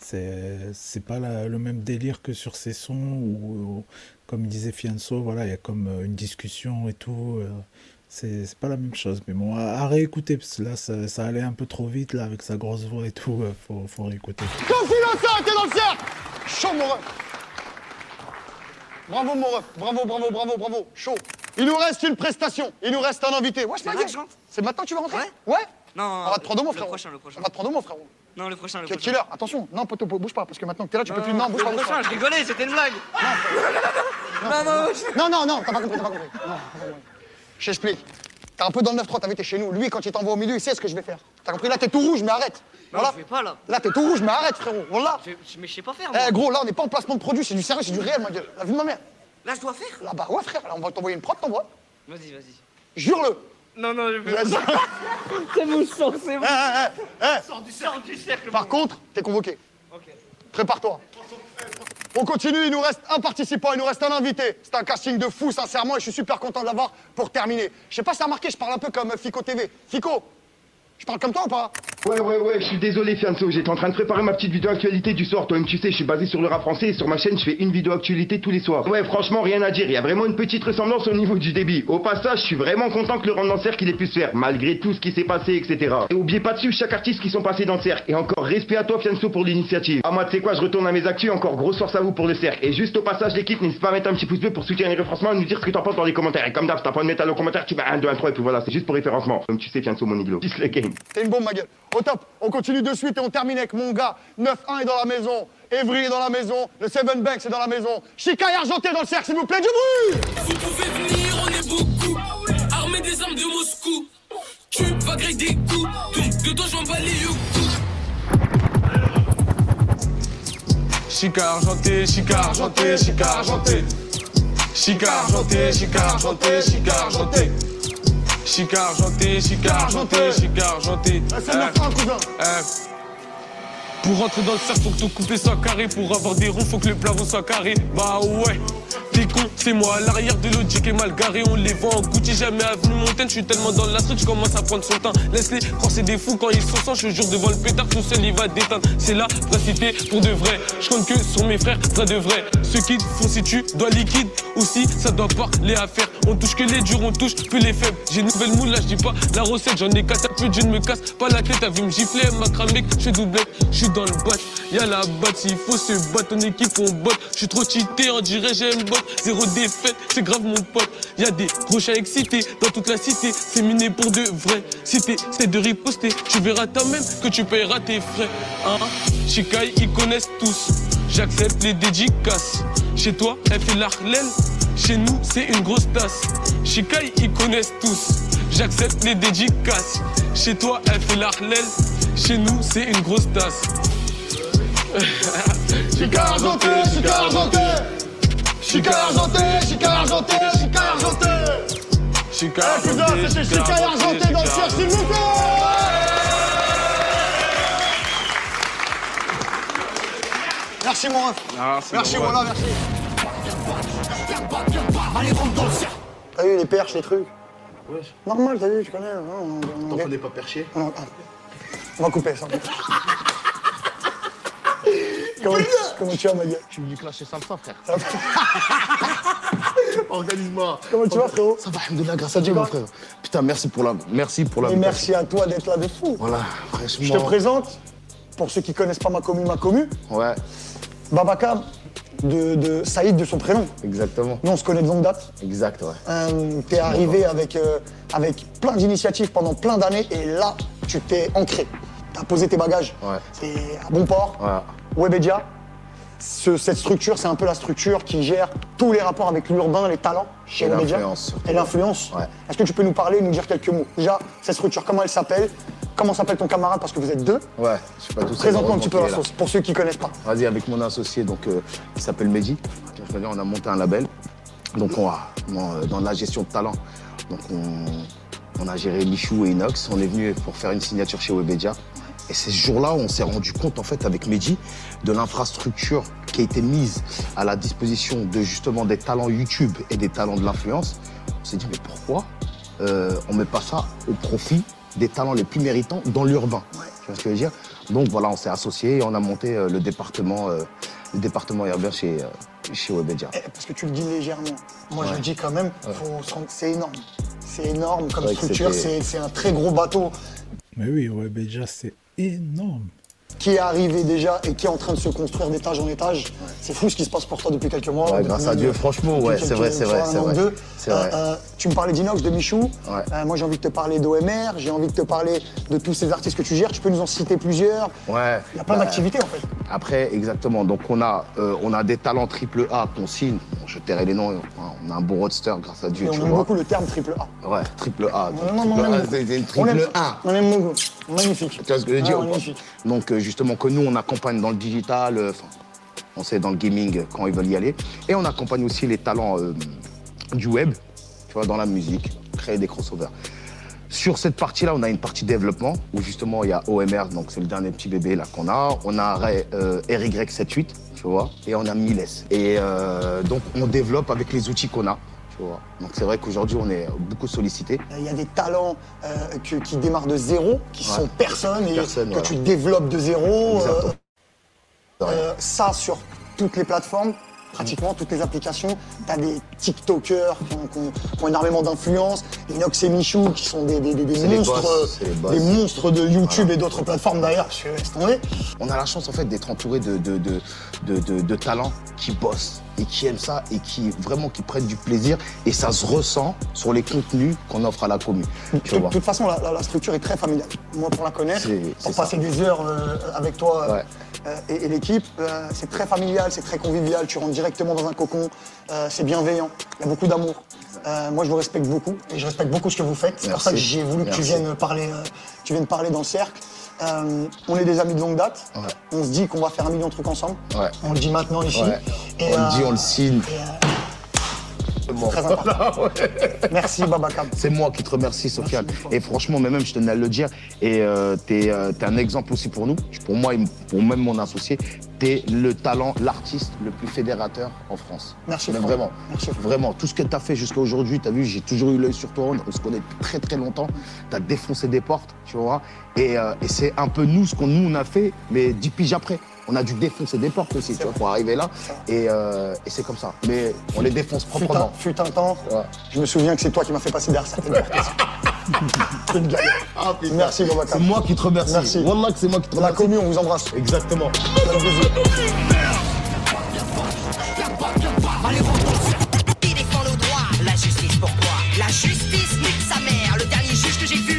C'est c'est pas la- le même délire que sur ses sons où, où, comme disait Fianso, voilà, il y a comme euh, une discussion et tout. euh, c'est c'est pas la même chose. Mais bon, à, à réécouter, parce que là, ça, ça allait un peu trop vite, là, avec sa grosse voix et tout. euh, faut, faut réécouter. Confidence a été dans le cercle ref Bravo, mon ref. Bravo, bravo, bravo, bravo. Chaud. Il nous reste une prestation. Il nous reste un invité. Wesh, ma gueule C'est maintenant que tu vas rentrer Ouais. Non, On va te prendre au mot, le prochain, le prochain. On va te prendre au mot, frérot. Non, le prochain, le prochain. killer. Attention Non, poteau, bouge pas, parce que maintenant que t'es là, tu peux plus... Non, bouge le pas, bouge prochain, je rigolais, c'était une blague. Non, non, non, non, non, t'as pas compris, t'as pas compris. Non, Je. T'es un peu dans le 9-3, t'as vu, t'es chez nous. Lui, quand il t'envoie au milieu, il sait ce que je vais faire. T'as compris? Là, t'es tout rouge, mais arrête. Non, Voilà. je vais pas là. Là, t'es tout rouge, mais arrête, frérot. Voilà. Je- Mais je sais pas faire. Eh, gros, là, on n'est pas en placement de produit, c'est du sérieux, c'est du réel, ma gueule. La vie de ma mère. Là, je dois faire. Là, bah ouais, frère, là, on va t'envoyer une prod, t'envoies. Vas-y, vas-y. Jure-le. Non, non, je peux Vas-y. C'est mon sang, c'est bon. Eh, eh, eh. Sors du cercle. du cercle. Par contre, t'es convoqué. Ok. Prépare-toi. On continue, il nous reste un participant, il nous reste un invité. C'est un casting de fou, sincèrement, et je suis super content de l'avoir pour terminer. Je sais pas si t'as remarqué, je parle un peu comme Fico TV. Fico, je parle comme toi ou pas? Ouais, ouais, ouais, je suis désolé, Fianso. J'étais en train de préparer ma petite vidéo actualité du soir. Toi-même, tu sais, je suis basé sur le rap français et sur ma chaîne, je fais une vidéo actualité tous les soirs. Ouais, franchement, rien à dire. Il y a vraiment une petite ressemblance au niveau du débit. Au passage, je suis vraiment content que le rendement cercle il ait pu se faire, malgré tout ce qui s'est passé, etc. Et oubliez pas de suivre chaque artiste qui sont passés dans le cercle. Et encore, respect à toi, Fianso, pour l'initiative. Ah, moi, tu sais quoi, je retourne à mes actus. Encore grosse force à vous pour le cercle. Et juste au passage, l'équipe, n'hésite pas à mettre un petit pouce bleu pour soutenir les référencements et nous dire ce que t'en penses dans les commentaires. Et comme d'hab, t'as pas de mettre à commentaire, tu mets 1, 2, 1, 3, et puis voilà, c'est juste pour référencement. Comme tu sais, Fianso, mon iglo. Peace le game. Une bombe, ma gueule. Au top, on continue de suite et on termine avec mon gars. 9-1 est dans la maison. Evry est dans la maison. Le Seven Banks est dans la maison. Chica et Argenté dans le cercle, s'il vous plaît, du bruit Vous pouvez venir, on est beaucoup. Armés des armes de Moscou. Tu vas griller des coups. Donc de toi j'en bats les coups. Chica argenté, chica argenté, chica argenté. Chica argenté, chica argenté, chica argenté. Chica argenté, chica argenté, chica argenté. c'est le 9-1, cousin. Eh. Pour rentrer dans le cercle, faut que ton coupé soit carré. Pour avoir des ronds, faut que le plafond soit carré. Bah ouais, t'es con, c'est moi. À l'arrière de l'autre, qui est mal garé. On les vend en Gucci, jamais avenue Montaigne. Je suis tellement dans la street, je commence à prendre son temps. Laisse-les croire, c'est des fous quand ils sont sans. Je jure devant le pétard, tout seul il va déteindre. C'est la vraie cité pour de vrai. Je compte que sur mes frères, vrai de vrai. Ceux qui font si tu dois liquide. Aussi, ça doit parler à faire. On touche que les durs, on touche peu les faibles. J'ai une nouvelle moule, là, je dis pas la recette. J'en ai quatre plus je ne me casse pas la tête. T'as vu me gifler, m'a cramé, je suis doublette. Je suis dans le bat, y'a la batte. S'il faut se battre, ton équipe, on botte. Je suis trop cheaté, on dirait j'aime bot. Zéro défaite, c'est grave mon pote. Y'a des gros chats excités dans toute la cité. C'est miné pour de vrai. Si c'est de riposter, tu verras toi-même que tu payeras tes frais. Hein? Chicaï, ils connaissent tous. J'accepte les dédicaces. Chez toi, elle fait l'arlène. Chez nous, c'est une grosse tasse. Chicaï, ils connaissent tous. J'accepte les dédicaces. Chez toi, elle fait l'arlène. Chez nous, c'est une grosse tasse. Chica Argenté, Chica Argenté Chica Argenté, Chica Argenté, Chica Argenté Chica Eh cousin, c'était Chica et Argenté dans le s'il vous plaît Merci, mon ref. Merci, Merci, mon ref. voilà, merci. T'as vu les perches, les trucs Ouais. Normal, t'as vu, tu connais. hein, on- on- Tant on- qu'on n'est pas perché. on- On va couper ça. comment, comment tu vas, ma gueule Tu me dis que là, c'est ça, frère. Organise-moi. Comment tu vas, frérot Ça va, alhamdoulilah, grâce à Dieu, mon frère. Putain, merci pour la, merci pour la. Et merci à toi d'être là de fou. Voilà, Je te franchement. présente, pour ceux qui connaissent pas ma commu, ma commu, Ouais, Babaka, de, de Saïd de son prénom. exactement. Nous, on se connaît de longue date. Exact, ouais. Euh, t'es arrivé avec, euh, avec plein d'initiatives pendant plein d'années et là, tu t'es ancré. T'as posé tes bagages. Ouais. C'est à bon port. Ouais. Webedia. Ce- cette structure, c'est un peu la structure qui gère tous les rapports avec l'urbain, les talents chez Webedia. Et l'influence. Ouais. Est-ce que tu peux nous parler, nous dire quelques mots? Déjà, cette structure, comment elle s'appelle? Comment s'appelle ton camarade Parce que vous êtes deux. Ouais, je suis pas tout seul. Présente-moi un petit peu la sauce, pour ceux qui connaissent pas. Vas-y, avec mon associé, donc, euh, il s'appelle Mehdi. On a monté un label. Donc, on a, dans, dans la gestion de talent. Donc, on, on a géré Michou et Inox. On est venu pour faire une signature chez Webedia. Et c'est ce jour-là où on s'est rendu compte, en fait, avec Mehdi, de l'infrastructure qui a été mise à la disposition de justement des talents YouTube et des talents de l'influence. On s'est dit, mais pourquoi euh, on met pas ça au profit des talents les plus méritants dans l'urbain Tu vois ce que je veux dire? Donc voilà, on s'est associés et on a monté euh, le département, euh, le département urbain chez, euh, chez Webedia. Eh, Parce que tu le dis légèrement. Moi, je le dis quand même, Ouais. c'est énorme. C'est énorme comme structure, c'est c'est un très gros bateau Mais oui, déjà, c'est énorme. Qui est arrivé déjà et qui est en train de se construire d'étage en étage. C'est fou ce qui se passe pour toi depuis quelques mois. Ouais, grâce à Dieu, franchement, ouais, c'est vrai, c'est vrai, un c'est vrai. deux. C'est vrai. Euh, euh, tu me parlais d'Inox, de Michou. Euh, moi, j'ai envie de te parler d'OMR, j'ai envie de te parler de tous ces artistes que tu gères. Tu peux nous en citer plusieurs. Ouais. Il y a plein Bah, d'activités en fait. Après, exactement. Donc, on a, euh, on a des talents triple A qu'on signe. Je tairai les noms. On a un bon roadster, grâce à Dieu. Et on tu aime vois. beaucoup le terme triple A. Ouais, triple A. Donc, Non, non, triple on A, c'est une triple. A. On aime beaucoup. Magnifique. Tu vois ce que je veux dire magnifique. Donc euh, justement que nous on accompagne dans le digital, euh, on sait dans le gaming euh, quand ils veulent y aller, et on accompagne aussi les talents euh, du web, tu vois, dans la musique, créer des crossovers. Sur cette partie-là, on a une partie développement où justement il y a OMR, donc c'est le dernier petit bébé là qu'on a. On a euh, RY78, tu vois, et on a Miles. Et euh, donc on développe avec les outils qu'on a, tu vois. Donc c'est vrai qu'aujourd'hui on est beaucoup sollicité. Il y a des talents euh, que- qui démarrent de zéro, qui Ouais. sont personne et Personne, que tu développes de zéro. Euh, euh, ça sur toutes les plateformes, pratiquement toutes les applications. Tu as des TikTokers qui ont, qui ont- qui ont énormément d'influence, Inox et Michou qui sont des, des- des- des C'est les monstres, boss, des de YouTube Voilà. et d'autres plateformes d'ailleurs, parce que laisse tomber. On a la chance en fait d'être entouré de, de, de, de, de- de talents qui bossent et qui aiment ça et qui vraiment qui prennent du plaisir et ça se ressent sur les contenus qu'on offre à la commune. De toute façon, la, la- la structure est très familiale. Moi, pour la connaître, pour ça. passer des heures euh, avec toi euh, Ouais. euh, et, et l'équipe, c'est très familial, c'est très convivial. Tu rentres directement dans un cocon, c'est bienveillant, il y a beaucoup d'amour. Euh, moi, je vous respecte beaucoup et je respecte beaucoup ce que vous faites. C'est pour ça que j'ai voulu que tu viennes parler, euh, tu viennes parler dans le cercle. Euh, on est des amis de longue date. Ouais. On se dit qu'on va faire un million de trucs ensemble. Ouais. On le dit maintenant ici. Ouais. Et, on euh, le dit, on le signe. C'est bon. très important. Merci Babakam. C'est moi qui te remercie, Sofiane. Et franchement, mais même, je tenais à le dire. Et euh, t'es euh, un exemple aussi pour nous. Pour moi et pour même mon associé, t'es le talent, l'artiste le plus fédérateur en France. Merci, Mais vraiment. Merci. Vraiment. Tout ce que t'as fait jusqu'à aujourd'hui, t'as vu, j'ai toujours eu l'œil sur toi. On, se connaît depuis très très longtemps. T'as défoncé des portes, tu vois. Et, euh, et c'est un peu nous ce qu'on nous on a fait, mais dix piges après. On a dû défoncer des portes aussi, tu vois, pour arriver là. Et, euh, et c'est comme ça. Mais on les défonce Fut un, proprement. fut un temps, je me souviens que c'est toi qui m'as fait passer derrière certaines portes. Une galère. Merci Babakam. C'est moi qui te remercie. Merci. Wallah que c'est moi qui te La remercie. commune, on vous embrasse. Exactement. Nos droits La justice pourquoi? La justice nique sa mère Le dernier juge que j'ai vu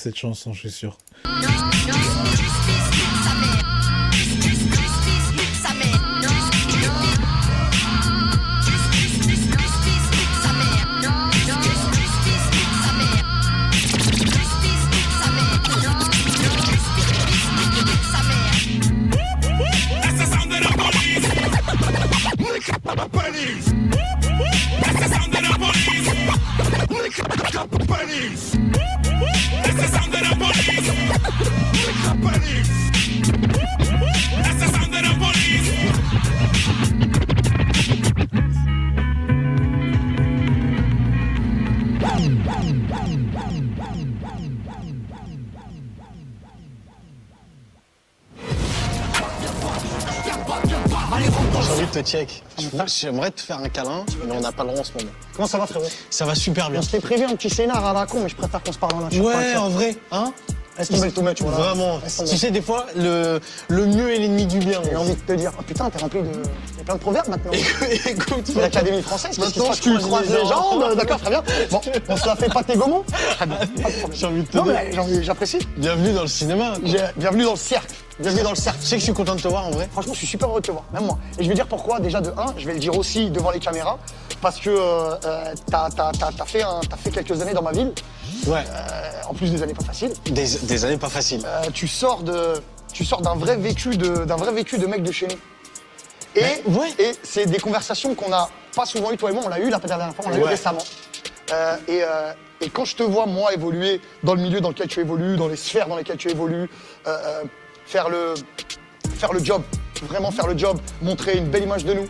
cette chanson, je suis sûr. J'aimerais te faire un câlin, mais on n'a pas le droit en ce moment. Comment ça va, frérot? Ça va super bien. On s'était prévu un petit scénar à la con, mais je préfère qu'on se parle en nature. Ouais, en vrai, hein? Laisse tomber le tout. Vraiment. Tu sais, des fois, le, le mieux est l'ennemi du bien. J'ai envie de te dire, oh putain, t'es rempli de. Il y a plein de proverbes maintenant. Écoute, l'Académie française, Maintenant, Tu croise croises les jambes, d'accord, très bien. Bon, on se la fait pas tes gaumont Très bien, pas de problème. J'ai envie de te Non, dire. mais j'ai envie- j'apprécie. Bienvenue dans le cinéma. Bienvenue dans le cercle. Bienvenue dans le cercle. Tu sais que je suis content de te voir en vrai. Franchement, je suis super heureux de te voir, même moi. Et je vais dire pourquoi, déjà de 1, je vais le dire aussi devant les caméras, parce que euh, euh, t'as t'as- t'as- t'as fait, un- fait quelques années dans ma ville, Ouais. euh, en plus des années pas faciles. Des, des années pas faciles. Euh, tu sors de, tu sors d'un vrai vécu de, d'un vrai vécu de mec de chez nous. Et, et c'est des conversations qu'on n'a pas souvent eues, toi et moi, on l'a eu la dernière fois, on l'a eu Ouais. récemment. Euh, et, et quand je te vois, moi, évoluer dans le milieu dans lequel tu évolues, dans les sphères dans lesquelles tu évolues, euh, faire, le, faire le job, vraiment faire le job, montrer une belle image de nous.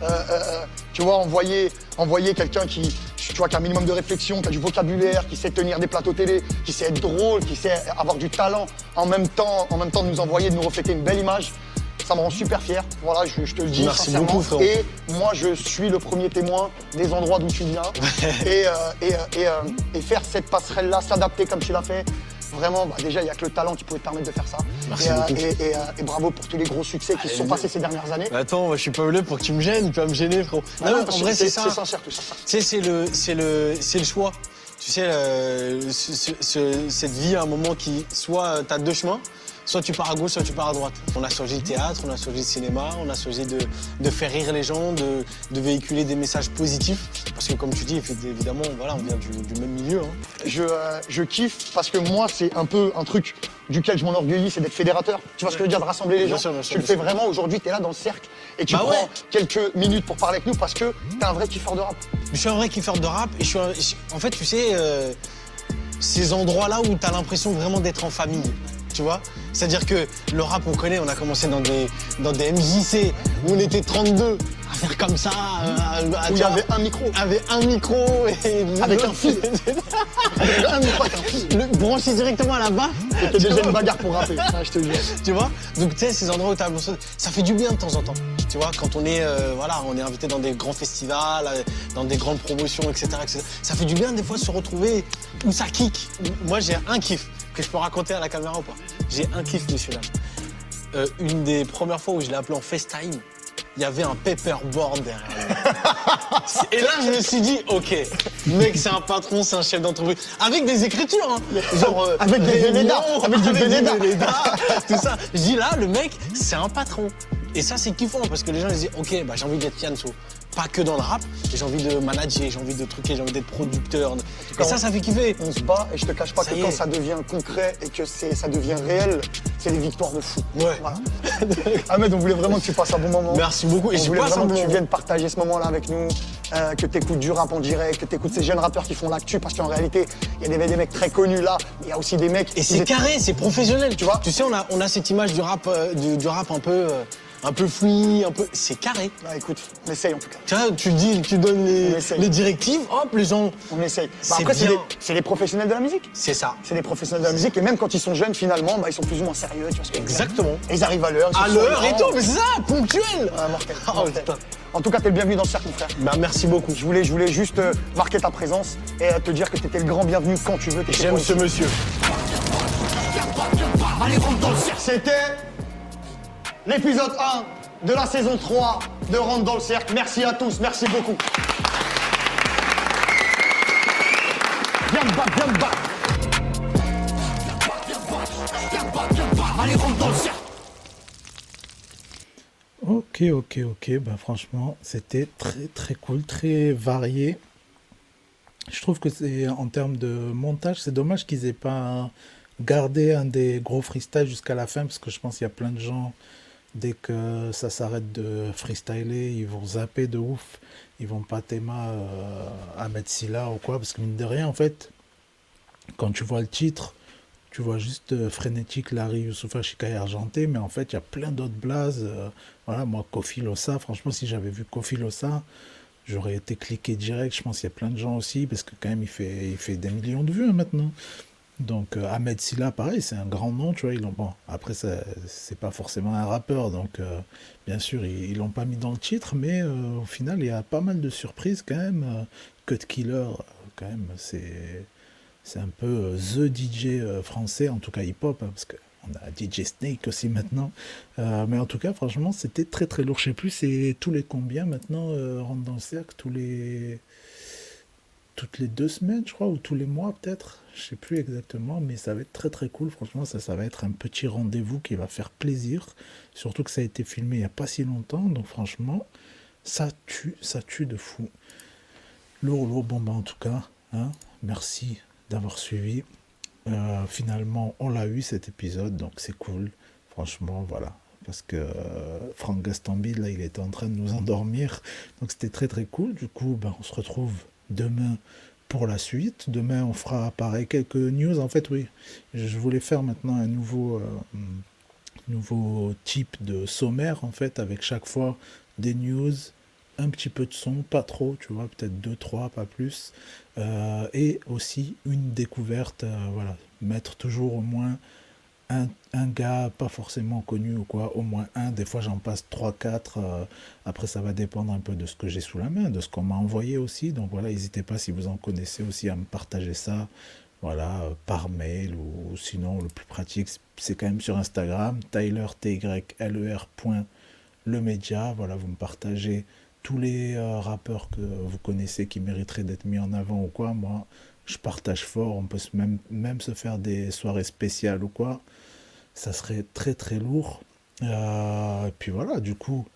Euh, euh, euh, tu vois, envoyer, envoyer quelqu'un qui, tu vois, qui a un minimum de réflexion, qui a du vocabulaire, qui sait tenir des plateaux télé, qui sait être drôle, qui sait avoir du talent, en même temps, en même temps de nous envoyer, de nous refléter une belle image. Ça me rend super fier. Voilà, je, je te le dis Merci sincèrement. beaucoup. Et moi, je suis le premier témoin des endroits d'où tu viens. et, euh, et, et, et faire cette passerelle-là, s'adapter comme tu l'as fait. Vraiment, bah, déjà, il n'y a que le talent qui pouvait te permettre de faire ça. Merci et, euh, beaucoup. et, et, euh, et bravo pour tous les gros succès qui se sont passés ces dernières années. Attends, je suis pas venu pour que tu me gênes, tu vas me gêner, frérot. Ah Non, en vrai, c'est- ça. c'est sincère, tout ça. Tu sais, c'est le, c'est le, c'est le choix. Tu sais, euh, ce- ce- ce- cette vie à un moment qui, soit tu as deux chemins, soit tu pars à gauche, soit tu pars à droite. On a choisi le théâtre, on a choisi le cinéma, on a choisi de, de faire rire les gens, de, de véhiculer des messages positifs. Parce que comme tu dis, évidemment, voilà, on vient du, du même milieu. hein. Je, euh, je kiffe parce que moi, c'est un peu un truc duquel je m'enorgueillis, c'est d'être fédérateur. Tu vois ce que je veux dire, de rassembler les Bien gens? sûr, bien sûr, tu le fais sûr. vraiment aujourd'hui, tu es là dans le cercle et tu Bah prends ouais. quelques minutes pour parler avec nous parce que t'es un vrai kiffeur de rap. Je suis un vrai kiffeur de rap et je suis un- en fait, tu sais, euh, ces endroits-là où tu as l'impression vraiment d'être en famille. Tu vois C'est-à-dire que le rap, on connaît, on a commencé dans des, dans des MJC où on était 32 à faire comme ça. euh, à- à- Où il y avait un micro. Avec un micro et. Avec un fil. Avec un micro avec un fil. Le, branché directement à la baffe. C'était Tu déjà une bagarre pour rapper, ça, je te jure. tu vois Donc tu sais, ces endroits où t'as l'impression- ça fait du bien de temps en temps. Tu vois, quand on est, euh, voilà, on est invité dans des grands festivals, euh, dans des grandes promotions, etc., etc. Ça fait du bien des fois de se retrouver où ça kick. Moi, j'ai un kiff que je peux raconter à la caméra ou pas. J'ai un kiff, monsieur là. Euh, une des premières fois où je l'ai appelé en FaceTime, il y avait un paperboard derrière. Et là, je me suis dit, ok, mec, c'est un patron, c'est un chef d'entreprise. Avec des écritures, hein. Genre, euh, Avec des Vénédas, avec des Vénéda. Vénéda, tout ça. Je dis là, le mec, c'est un patron. Et ça, c'est kiffant parce que les gens ils disent, ok, bah, j'ai envie d'être Fianso. Pas que dans le rap, j'ai envie de manager, j'ai envie de truquer, j'ai envie d'être producteur. Et ça, ça fait kiffer. On se bat et je te cache pas Ça que quand est. ça devient concret et que ça devient réel, c'est des victoires de fou. Ouais. Voilà. Ahmed, on voulait vraiment que tu passes un bon moment. Merci beaucoup. Et on j'ai voulait vraiment que tu viennes partager ce moment-là avec nous, euh, que tu écoutes du rap en direct, que tu écoutes ces jeunes rappeurs qui font l'actu, parce qu'en réalité, il y a des, des mecs très connus là, mais il y a aussi des mecs. Et c'est carré, c'est professionnel, tu vois. Tu sais, on a, on a cette image du rap, euh, du, du rap un peu, euh, un peu fouillis, un peu. C'est carré. Ah, écoute, on essaye en tout cas. Tu vois, tu dis, tu donnes les, directives, hop, les gens. On essaye. Bah, après, c'est des, des professionnels de la musique. C'est ça. C'est des professionnels de la musique et même quand ils sont jeunes, finalement, bah, ils sont plus ou moins sérieux. Tu vois ce que Exactement. Et ils arrivent à l'heure. À l'heure et tout, mais c'est ça, ponctuel. Ah, mortel, Oh. En tout cas, t'es le bienvenu dans le cercle, mon frère. Bah, merci beaucoup. Je voulais, je voulais juste euh, marquer ta présence et euh, te dire que t'étais le grand bienvenu quand tu veux. J'aime ce monsieur. C'était l'épisode 1 de la saison 3 de Rentre dans le Cercle. Merci à tous, merci beaucoup. Ok, ok, ok. Ben, franchement, c'était très, très cool, très varié. Je trouve que c'est en termes de montage, c'est dommage qu'ils aient pas gardé un des gros freestyles jusqu'à la fin parce que je pense qu'il y a plein de gens dès que ça s'arrête de freestyler, ils vont zapper de ouf. Ils vont pas Théma euh, Ahmed Silla ou quoi, parce que mine de rien, en fait, quand tu vois le titre, tu vois juste euh, Frénétique, Larry Youssoufa, Chicaï Argenté, mais en fait, il y a plein d'autres blazes. euh, voilà, moi, Kofi Lossa, franchement, si j'avais vu Kofi Lossa, j'aurais été cliqué direct. Je pense qu'il y a plein de gens aussi, parce que quand même, il fait, il fait des millions de vues hein, maintenant. Donc, euh, Ahmed Silla, pareil, c'est un grand nom, tu vois. Ils bon, après, c'est pas forcément un rappeur, donc, euh, bien sûr, ils, l'ont pas mis dans le titre, mais euh, au final, il y a pas mal de surprises quand même. Cut Killer, quand même, c'est. Un peu the DJ français, en tout cas hip-hop, hein, parce qu'on a DJ Snake aussi maintenant. Mais en tout cas, franchement, c'était très très lourd. Je sais plus, c'est tous les combien maintenant rentrent dans le cercle? Tous les. Toutes les deux semaines, je crois, ou tous les mois peut-être? Je sais plus exactement, mais ça va être très très cool. Franchement, ça, ça va être un petit rendez-vous qui va faire plaisir. Surtout que ça a été filmé il n'y a pas si longtemps. Donc franchement, ça tue, ça tue de fou. Lourd, lourd, bon bah en tout cas, hein, merci d'avoir suivi. Euh, finalement, on l'a eu cet épisode, donc c'est cool. Franchement, voilà. Parce que euh, Franck Gastambide, là, il était en train de nous endormir. Donc c'était très très cool. Du coup, ben, on se retrouve demain pour la suite. Demain, on fera pareil quelques news. En fait, oui, je voulais faire maintenant un nouveau, euh, nouveau type de sommaire, en fait, avec chaque fois des news, un petit peu de son, pas trop, tu vois, peut-être deux, trois, pas plus. Euh, et aussi une découverte, euh, voilà, mettre toujours au moins un, gars pas forcément connu ou quoi, au moins un, des fois j'en passe trois, quatre, euh, après ça va dépendre un peu de ce que j'ai sous la main, de ce qu'on m'a envoyé aussi, donc voilà, n'hésitez pas si vous en connaissez aussi à me partager ça, voilà, euh, par mail ou, sinon le plus pratique c'est quand même sur Instagram, Tyler, T-Y-L-E-R point le média, voilà, vous me partagez tous les euh, rappeurs que vous connaissez qui mériteraient d'être mis en avant ou quoi, moi je partage fort, on peut même, même se faire des soirées spéciales ou quoi, ça serait très très lourd. Euh, et puis voilà, du coup,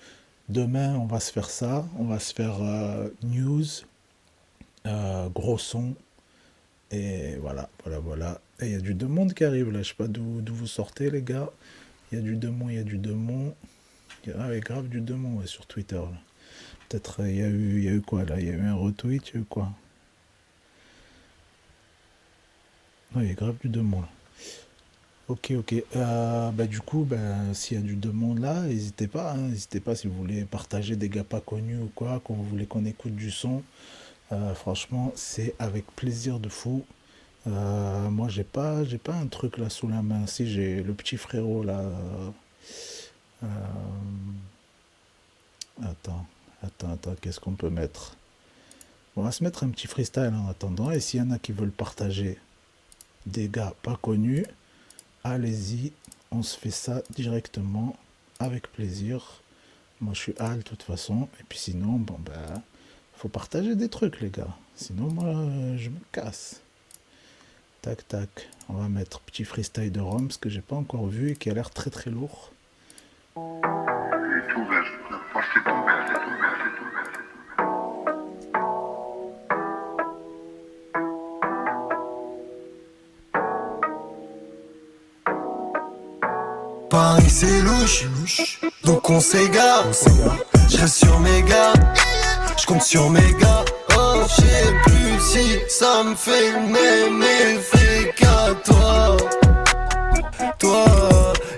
demain on va se faire ça, on va se faire euh, news, euh, gros son, et voilà, voilà, voilà. Et il y a du demande qui arrive là, je sais pas d'où vous sortez les gars, il y a du demande, il y a du demande, il y a ah, grave du ouais, sur Twitter. Peut-être il y y a eu quoi là, il y a eu un retweet, il y a eu quoi Oui, il y a grave du demande là. Ok, ok. Euh, bah, du coup, ben, s'il y a du demande là, n'hésitez pas. hein, N'hésitez pas si vous voulez partager des gars pas connus ou quoi, quand vous voulez qu'on écoute du son. Euh, franchement, c'est avec plaisir de fou. Euh, moi, j'ai pas, j'ai pas un truc là sous la main. Si j'ai le petit frérot là. Attends, attends, attends. Qu'est-ce qu'on peut mettre? On va se mettre un petit freestyle en attendant. Et s'il y en a qui veulent partager des gars pas connus, allez-y, on se fait ça directement avec plaisir. Moi je suis Al de toute façon, et puis sinon, bon ben, faut partager des trucs les gars. Sinon moi je me casse. Tac tac, on va mettre petit freestyle de Rome, ce que j'ai pas encore vu et qui a l'air très très lourd. Paris c'est louche, donc on s'égare. Je reste sur mes gardes, je compte sur mes gars. Oh, je sais plus si ça me fait le même effet qu'à toi. Toi,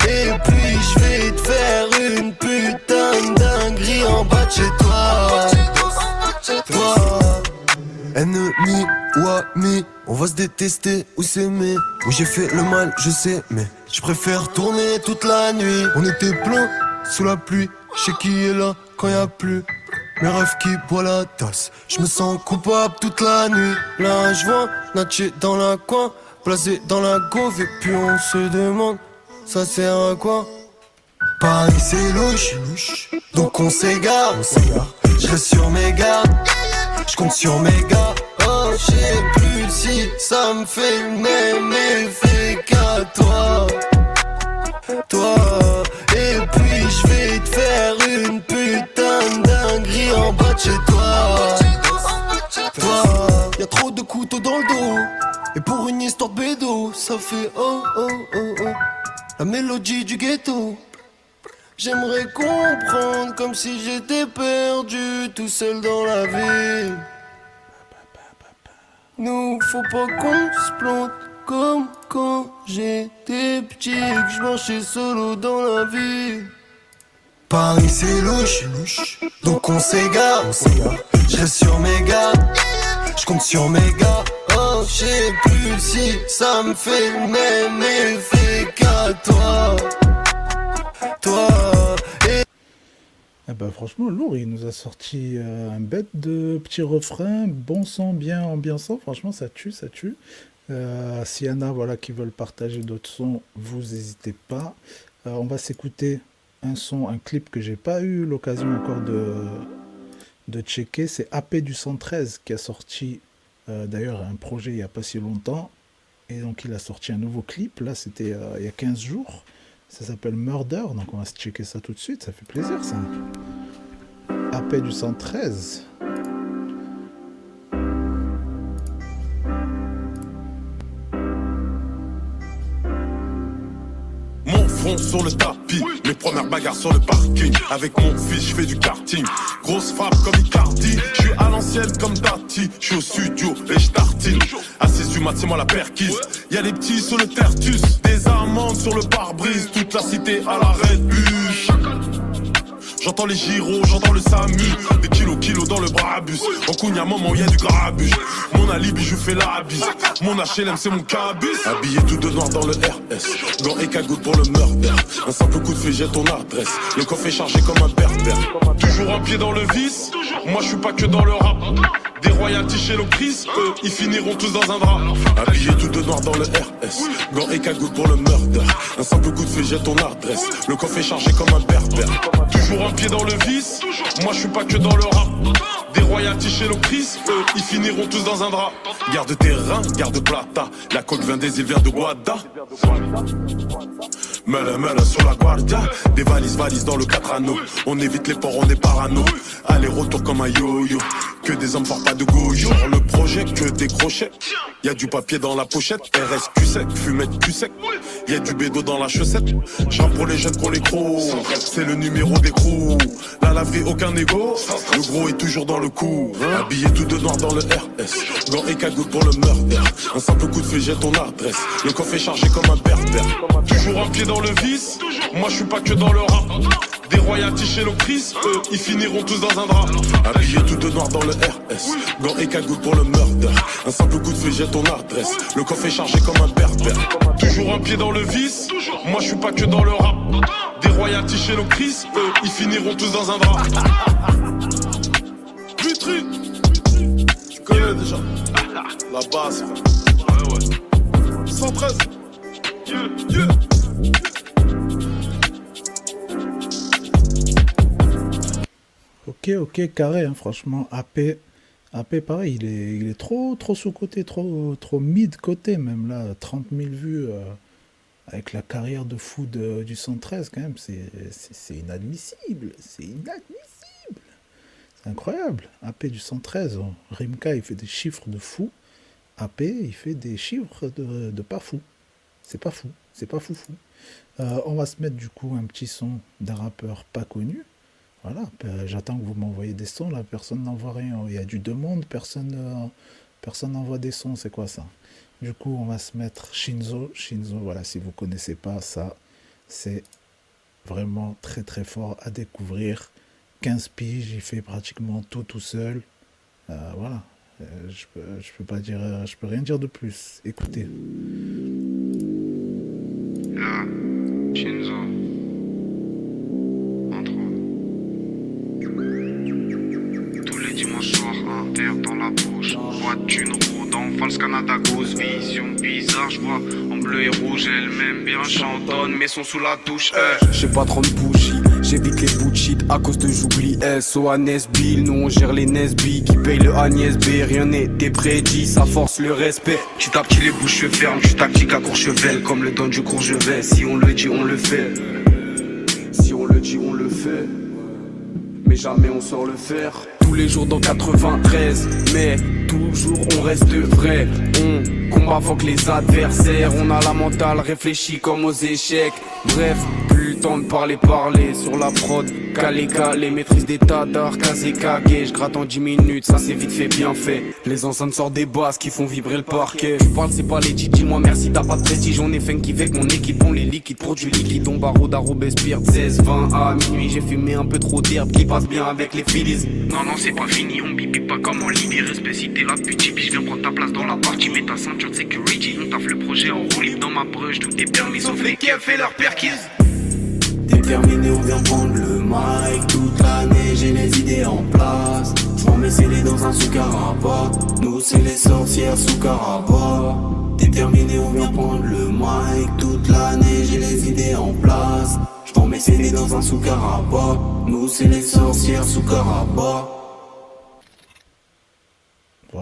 et puis je vais te faire une putain de dinguerie en bas de chez toi. Toi, ennemi ou ami, on va se détester ou s'aimer. Oui, j'ai fait le mal, je sais, mais je préfère tourner toute la nuit. On était plein sous la pluie, je sais qui est là quand y a plus. Mes rêves qui boit la tasse, je me sens coupable toute la nuit. Là, je vois Natché dans la coin, placé dans la gauve, et puis on se demande, ça sert à quoi? Paris c'est louche, donc on s'égare. Je reste sur mes gardes, je compte sur mes gars. Je sais plus si ça me fait le même effet qu'à toi. Toi, et puis je vais te faire une putain de dinguerie en bas de chez toi. Toi, y'a trop de couteaux dans le dos. Et pour une histoire de bédo, ça fait oh oh oh oh. La mélodie du ghetto. J'aimerais comprendre comme si j'étais perdu tout seul dans la ville. Nous, faut pas qu'on se plante comme quand j'étais petit que je marchais solo dans la ville. Paris c'est louche, donc on s'égare. Je reste sur mes gardes, je compte sur mes gars. Oh, je sais plus si ça me fait le même effet qu'à toi. Toi, Eh ben, franchement, lourd, il nous a sorti euh, un bête de petit refrain, bon son, bien ambiançant. Franchement, ça tue, ça tue. Euh, S'il y en a voilà, qui veulent partager d'autres sons, vous n'hésitez pas. Euh, on va s'écouter un son, un clip que j'ai pas eu l'occasion encore de, de checker. C'est AP du 113 qui a sorti euh, d'ailleurs un projet il n'y a pas si longtemps. Et donc il a sorti un nouveau clip. Là, c'était il y a 15 jours. Ça s'appelle Murder. Donc on va se checker ça tout de suite. Ça fait plaisir ça. AP du 113. Sur le tapis, mes premières bagarres sur le parking. Avec mon fils, je fais du karting. Grosse frappe comme Icardi, je suis à l'ancienne comme Tati. Je suis au studio et je tartine. Assise du mat, c'est moi la perquise. Y a des petits sur le tertus, des amandes sur le pare-brise. Toute la cité à la Red. J'entends les gyros, j'entends le SAMU. Des kilos, kilos dans le brabus En Cogna, maman, y'a du grabus Mon alibi, je fais la bise. Mon HLM, c'est mon cabus Habillé tout de noir dans le RS Gants et cagoule pour le murder. Un simple coup de feu, j'ai ton adresse. Le coffre est chargé comme un berbère. Toujours un pied dans le vice. Moi, je suis pas que dans le rap. Des royalties chez le Eux, ils finiront tous dans un drap. Habillé tout de noir dans le RS Gants et cagoule pour le murder. Un simple coup de feu, j'ai ton adresse. Le coffre est chargé comme un berbère Toujours un pied dans le vice. Moi je suis pas que dans le rap Des royalties chez le Chris Eux ils finiront tous dans un drap. Garde terrain, garde plata. La coque vient des îles, de Guada. Mele mele sur la guardia. Des valises valises dans le 4 anneaux On évite les ports, on est parano. Aller-retour comme un yo-yo. Que des hommes forts pas de goyo le projet que des crochets. Y a du papier dans la pochette. RSQ sec, fumette Q sec y a du bédo dans la chaussette. J'rappe pour les jeunes qu'on les crocs. C'est le numéro des crews La laverie aucun égo Le gros est toujours dans le coup Habillé tout de noir dans le RS Gants et cagoule pour le murder Un simple coup de feu j'ai ton adresse Le coffre est chargé comme un berbère Toujours un pied dans le vice Moi je suis pas que dans le rap des royalties chez le Chris, eux, ils finiront tous dans un drap. Habillé tout de noir dans le RS, gants et cagoule pour le murder. Un simple coup de feu, j'ai ton adresse. Le coffre est chargé comme un berbère. Toujours un pied dans le vice, moi je suis pas que dans le rap. Des royalties chez le eux, ils finiront tous dans un drap. Tu connais déjà. La base, frère. Ouais, ouais. 113. Yeah, yeah. Ok, ok, carré, hein, franchement. AP, AP, pareil, il est, il est trop, trop sous-côté, trop, trop mid-côté, même là. 30 000 vues euh, avec la carrière de fou de- du 113, quand même, c'est inadmissible. C'est inadmissible. Incroyable. AP du 113, oh. Rimka, il fait des chiffres de fou. AP, il fait des chiffres de, pas fou. C'est pas fou. C'est pas fou fou. Euh, on va se mettre du coup un petit son d'un rappeur pas connu. Voilà, euh, j'attends que vous m'envoyez des sons, là, personne n'envoie rien. Il y a du demande, personne euh, personne n'envoie des sons, c'est quoi ça? Du coup, on va se mettre Shinzo. Shinzo, voilà, si vous connaissez pas ça, c'est vraiment très très fort à découvrir. 15 piges, il fait pratiquement tout tout seul. Euh, voilà, Euh, je peux, je peux pas dire, euh, je peux rien dire de plus. Écoutez. Là, Shinzo. Entre Tous les dimanches soirs, un verre dans la bouche. Boîte une rôdant, false Canada Goose? Vision bizarre, je vois en bleu et rouge. Elle m'aime bien, chantonne, mais sont sous la touche. eh. J'ai pas 30 bougies, j'évite les bouts de shit à cause de j'oublie à Nesbill, nous on gère les Nesby qui payent le Agnès B, rien n'était prédit, ça force le respect. À petit les bouches je suis tactique à Courchevel Comme le don du Courchevel, si on le dit on le fait Si on le dit, on le fait. mais jamais on sort le fer. Tous les jours dans 93, mais toujours on reste vrai. On combat avant que les adversaires. On a la mentale réfléchie comme aux échecs. Bref, plus le temps de parler, parler sur la prod. Calé, calé, maîtrise des tas d'art, casé, cagué. Je gratte en 10 minutes, ça c'est vite fait, bien fait. Les enceintes sortent des basses qui font vibrer le parquet. Je parle, c'est pas les dis-moi merci, t'as pas de prestige. On est funky avec mon équipe, on les liquide, produit liquide. On barreau d'Arobespierre, 16, 20 à minuit. J'ai fumé un peu trop d'herbe qui passe bien avec les Phillies. Non, non, c'est pas fini, on bibi pas comme en Libye. Respect t'es la pute, puis je viens prendre ta place dans la partie. Mets ta ceinture de security, on taffe le projet en roue libre dans ma brush. Tout est permis sauf les qui fait leur perquise. Déterminé, on vient prendre le mic toute l'année, j'ai les idées en place. J'vends mes CD dans un sous caraba. Nous, c'est les sorcières sous caraba. Déterminé, on vient prendre le mic toute l'année, j'ai les idées en place. J'vends mes CD dans un sous caraba. Nous, c'est les sorcières sous caraba.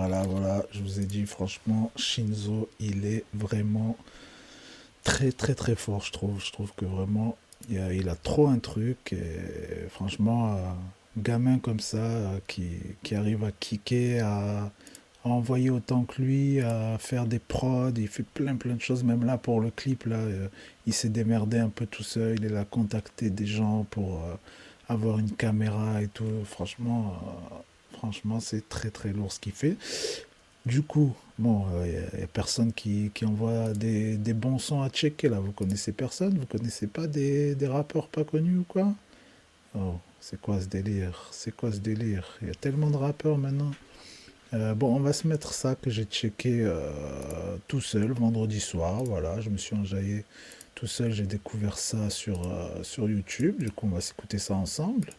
Voilà, voilà, je vous ai dit, franchement, Shinzo, il est vraiment très, très, très fort, je trouve. Je trouve que vraiment, il a, trop un truc. Et franchement, un gamin comme ça, euh, qui, arrive à kicker, à, envoyer autant que lui, à faire des prods, il fait plein, plein de choses. Même là, pour le clip, là, euh, il s'est démerdé un peu tout seul. Il a contacté des gens pour euh, avoir une caméra et tout. Franchement, franchement, c'est très, très lourd ce qu'il fait. Du coup, bon, il n'y a, personne qui, qui envoie des, des bons sons à checker là. Vous connaissez personne? Vous connaissez pas des, des rappeurs pas connus ou quoi? Oh, c'est quoi ce délire? C'est quoi ce délire? Il y a tellement de rappeurs maintenant. Euh, bon, on va se mettre ça que j'ai checké euh, tout seul vendredi soir. Voilà, je me suis enjaillé tout seul. J'ai découvert ça sur, euh, sur YouTube. Du coup, on va s'écouter ça ensemble.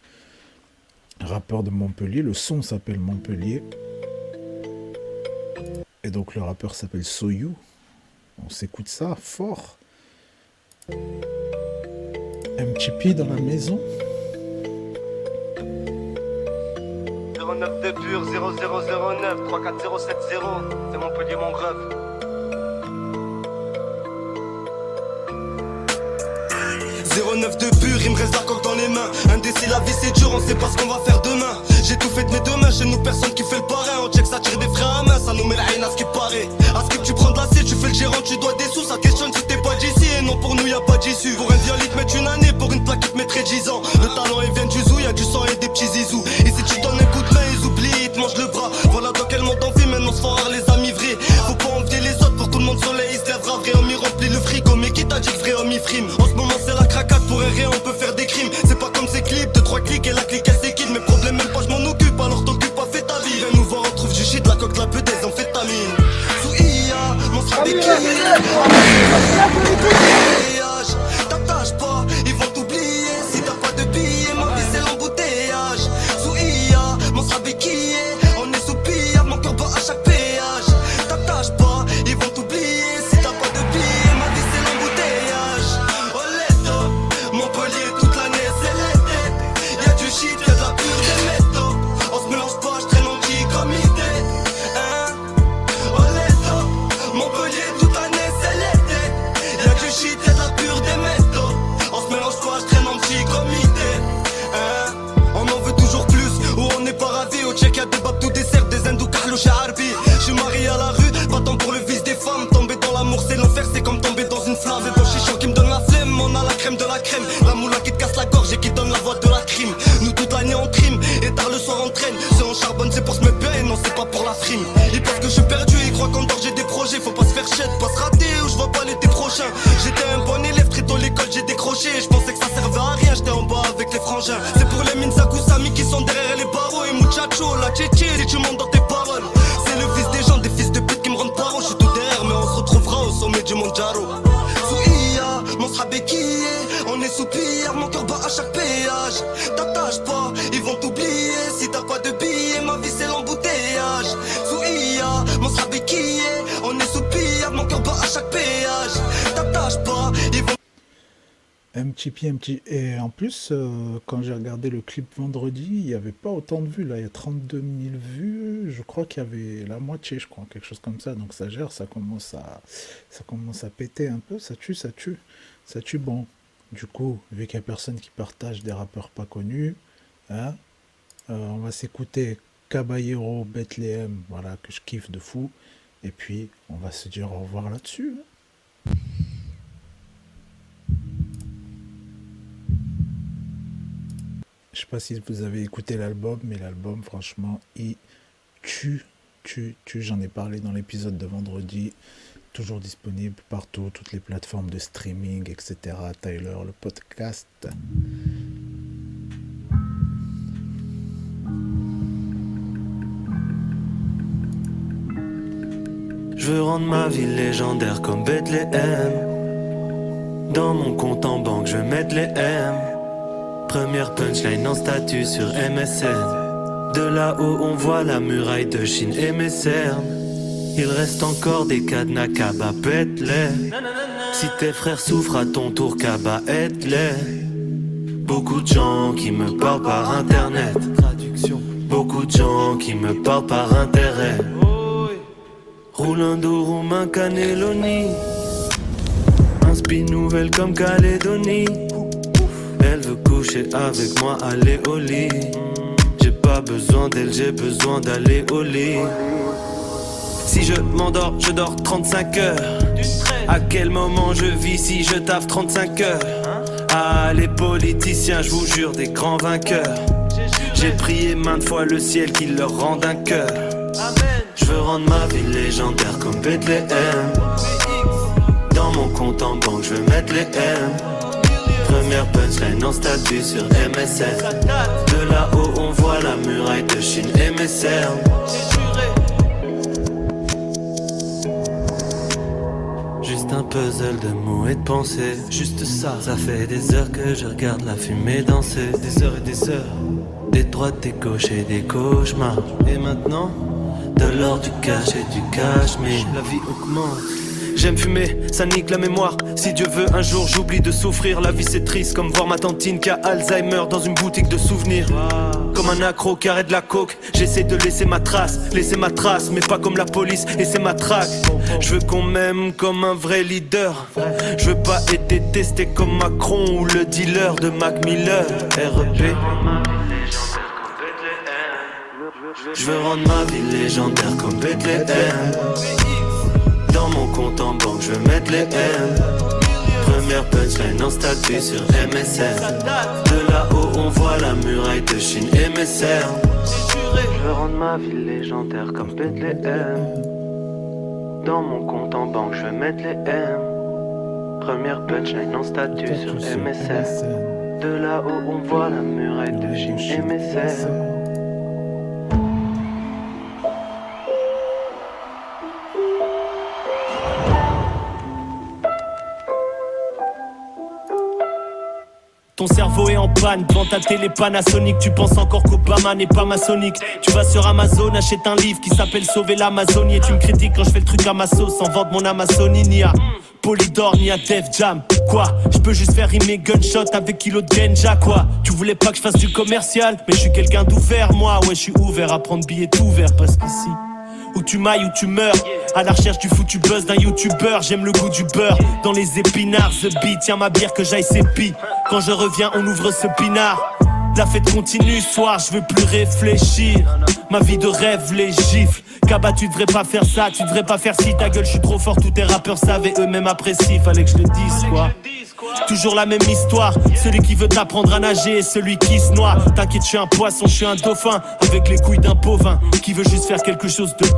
Rappeur de Montpellier. Le son s'appelle Montpellier. Et donc, le rappeur s'appelle Soyou. On s'écoute ça fort. MTP dans la maison. 09 de pur 0009 34070 C'est Montpellier mon grave 09 de pur, il me reste la coque dans les mains. Un décès, la vie c'est dur, on sait pas ce qu'on va faire demain. J'ai tout fait de mes deux mains, chez nous personne qui fait le parrain. On check ça tire des frères à main, ça nous met la haine à ce qui paraît. À ce que tu prends de la tu fais le gérant, tu dois des sous. Ça questionne si t'es pas d'ici et non pour nous y a pas d'issue. Pour un viol, ils te mettent une année, pour une plaque, ils te mettraient 10 ans. Le talent, il vient du zoo, y a du sang et des petits zizous. Et si tu donnes un coup de main, ils oublient, ils te mangent le bras. Voilà dans quel monde on vit, maintenant on se les amis vrais. Faut pas envier les autres, pour tout le monde soleil, il se lèvera. Vrai homme, il remplit vrai homme, frime. En ce moment, c'est la craquade, pour rien, on peut faire des crimes. C'est pas comme ces clips, de trois clics et la clique, elle s'équipe. Mes problèmes, même pas, je m'en occupe, alors t'occupe pas, fais ta vie. Viens nous voir, on trouve du shit, la coque, la pute, des amphétamines. Sous IA, mon sera des T'attaches pas, ils vont t'oublier. Si t'as pas de billets, ma vie c'est l'embouteillage. Sous IA, mon sera béquillé. MTP, MTP. Et en plus, euh, quand j'ai regardé le clip vendredi, il n'y avait pas autant de vues. Là, il y a 32 000 vues. Je crois qu'il y avait la moitié, je crois, quelque chose comme ça. Donc ça gère, ça commence à, ça commence à péter un peu. Ça tue, ça tue. Ça tue bon. Du coup, vu qu'il n'y a personne qui partage des rappeurs pas connus, hein, Euh, on va s'écouter Caballero Bethléem, voilà, que je kiffe de fou. Et puis, on va se dire au revoir là-dessus. hein. Je sais pas si vous avez écouté l'album, mais l'album, franchement, il tue, tue, tue. J'en ai parlé dans l'épisode de vendredi. Toujours disponible partout, toutes les plateformes de streaming, etc. Tyler, le podcast. Je veux rendre ma ville légendaire comme Bethléem. Dans mon compte en banque, je vais mettre les M. Première punchline en statut sur MSN. De là-haut, on voit la muraille de Chine et mes cernes. Il reste encore des cadenas Kaba, pète-les. Si tes frères souffrent à ton tour, Kaba, aide-les. Beaucoup de gens qui me parlent par internet. Beaucoup de gens qui me parlent par intérêt. Roulando, Roumain, Cannelloni. Un spin nouvelle comme Calédonie. Elle veut coucher avec moi, aller au lit. J'ai pas besoin d'elle, j'ai besoin d'aller au lit. Si je m'endors, je dors 35 heures. À quel moment je vis si je taffe 35 heures? Ah, les politiciens, je vous jure, des grands vainqueurs. J'ai prié maintes fois le ciel qu'il leur rende un cœur. Je veux rendre ma ville légendaire comme Bethléem. Dans mon compte en banque, je veux mettre les M. Première punchline en statut sur MSN. De là-haut, on voit la muraille de Chine cernes. Juste un puzzle de mots et de pensées. Juste ça. Ça fait des heures que je regarde la fumée danser. Des heures et des heures. Des droites, des gauches et des cauchemars. Et maintenant, de l'or, du cash et du cash, mais la vie augmente. J'aime fumer, ça nique la mémoire. Si Dieu veut, un jour j'oublie de souffrir. La vie c'est triste, comme voir ma tantine qui a Alzheimer dans une boutique de souvenirs. Comme un accro qui arrête la coke, j'essaie de laisser ma trace, laisser ma trace, mais pas comme la police et c'est ma traque. Je veux qu'on m'aime comme un vrai leader. Je veux pas être détesté comme Macron ou le dealer de Mac Miller. REP. Je veux rendre ma vie légendaire comme Bethléem. Dans mon compte en banque, je veux mettre les M. Première punchline en statut sur MSN. De là-haut, on voit la muraille de Chine et mes cernes. Je veux rendre ma ville légendaire comme Bethléem. Dans mon compte en banque, je veux mettre les M. Première punchline en statut sur MSN. De là-haut, on voit la muraille de Chine et Ton cerveau est en panne devant ta télé Panasonic. Tu penses encore qu'Obama n'est pas maçonnique. Tu vas sur Amazon, achète un livre qui s'appelle Sauver l'Amazonie. Et tu me critiques quand je fais le truc à ma sauce sans vendre mon Amazonie. Ni à Polydor, ni à Def Jam. Quoi? Je peux juste faire rimer gunshot avec kilo de Genja. Quoi? Tu voulais pas que je fasse du commercial, mais je suis quelqu'un d'ouvert, moi. Ouais, je suis ouvert à prendre billets tout parce qu'ici. Où tu mailles, où tu meurs. À la recherche du foutu buzz d'un youtubeur. J'aime le goût du beurre. Dans les épinards, The Beat. Tiens ma bière que j'aille sépi. Quand je reviens, on ouvre ce pinard. La fête continue, soir, je veux plus réfléchir. Ma vie de rêve, les gifles. Kaba, tu devrais pas faire ça, tu devrais pas faire ci. Ta gueule, je suis trop fort, tous tes rappeurs savaient eux-mêmes apprécient. Fallait que je le dise, quoi. Toujours la même histoire. Celui qui veut t'apprendre à nager et celui qui se noie. T'inquiète, je suis un poisson, je suis un dauphin. Avec les couilles d'un pauvin. Qui veut juste faire quelque chose de beau.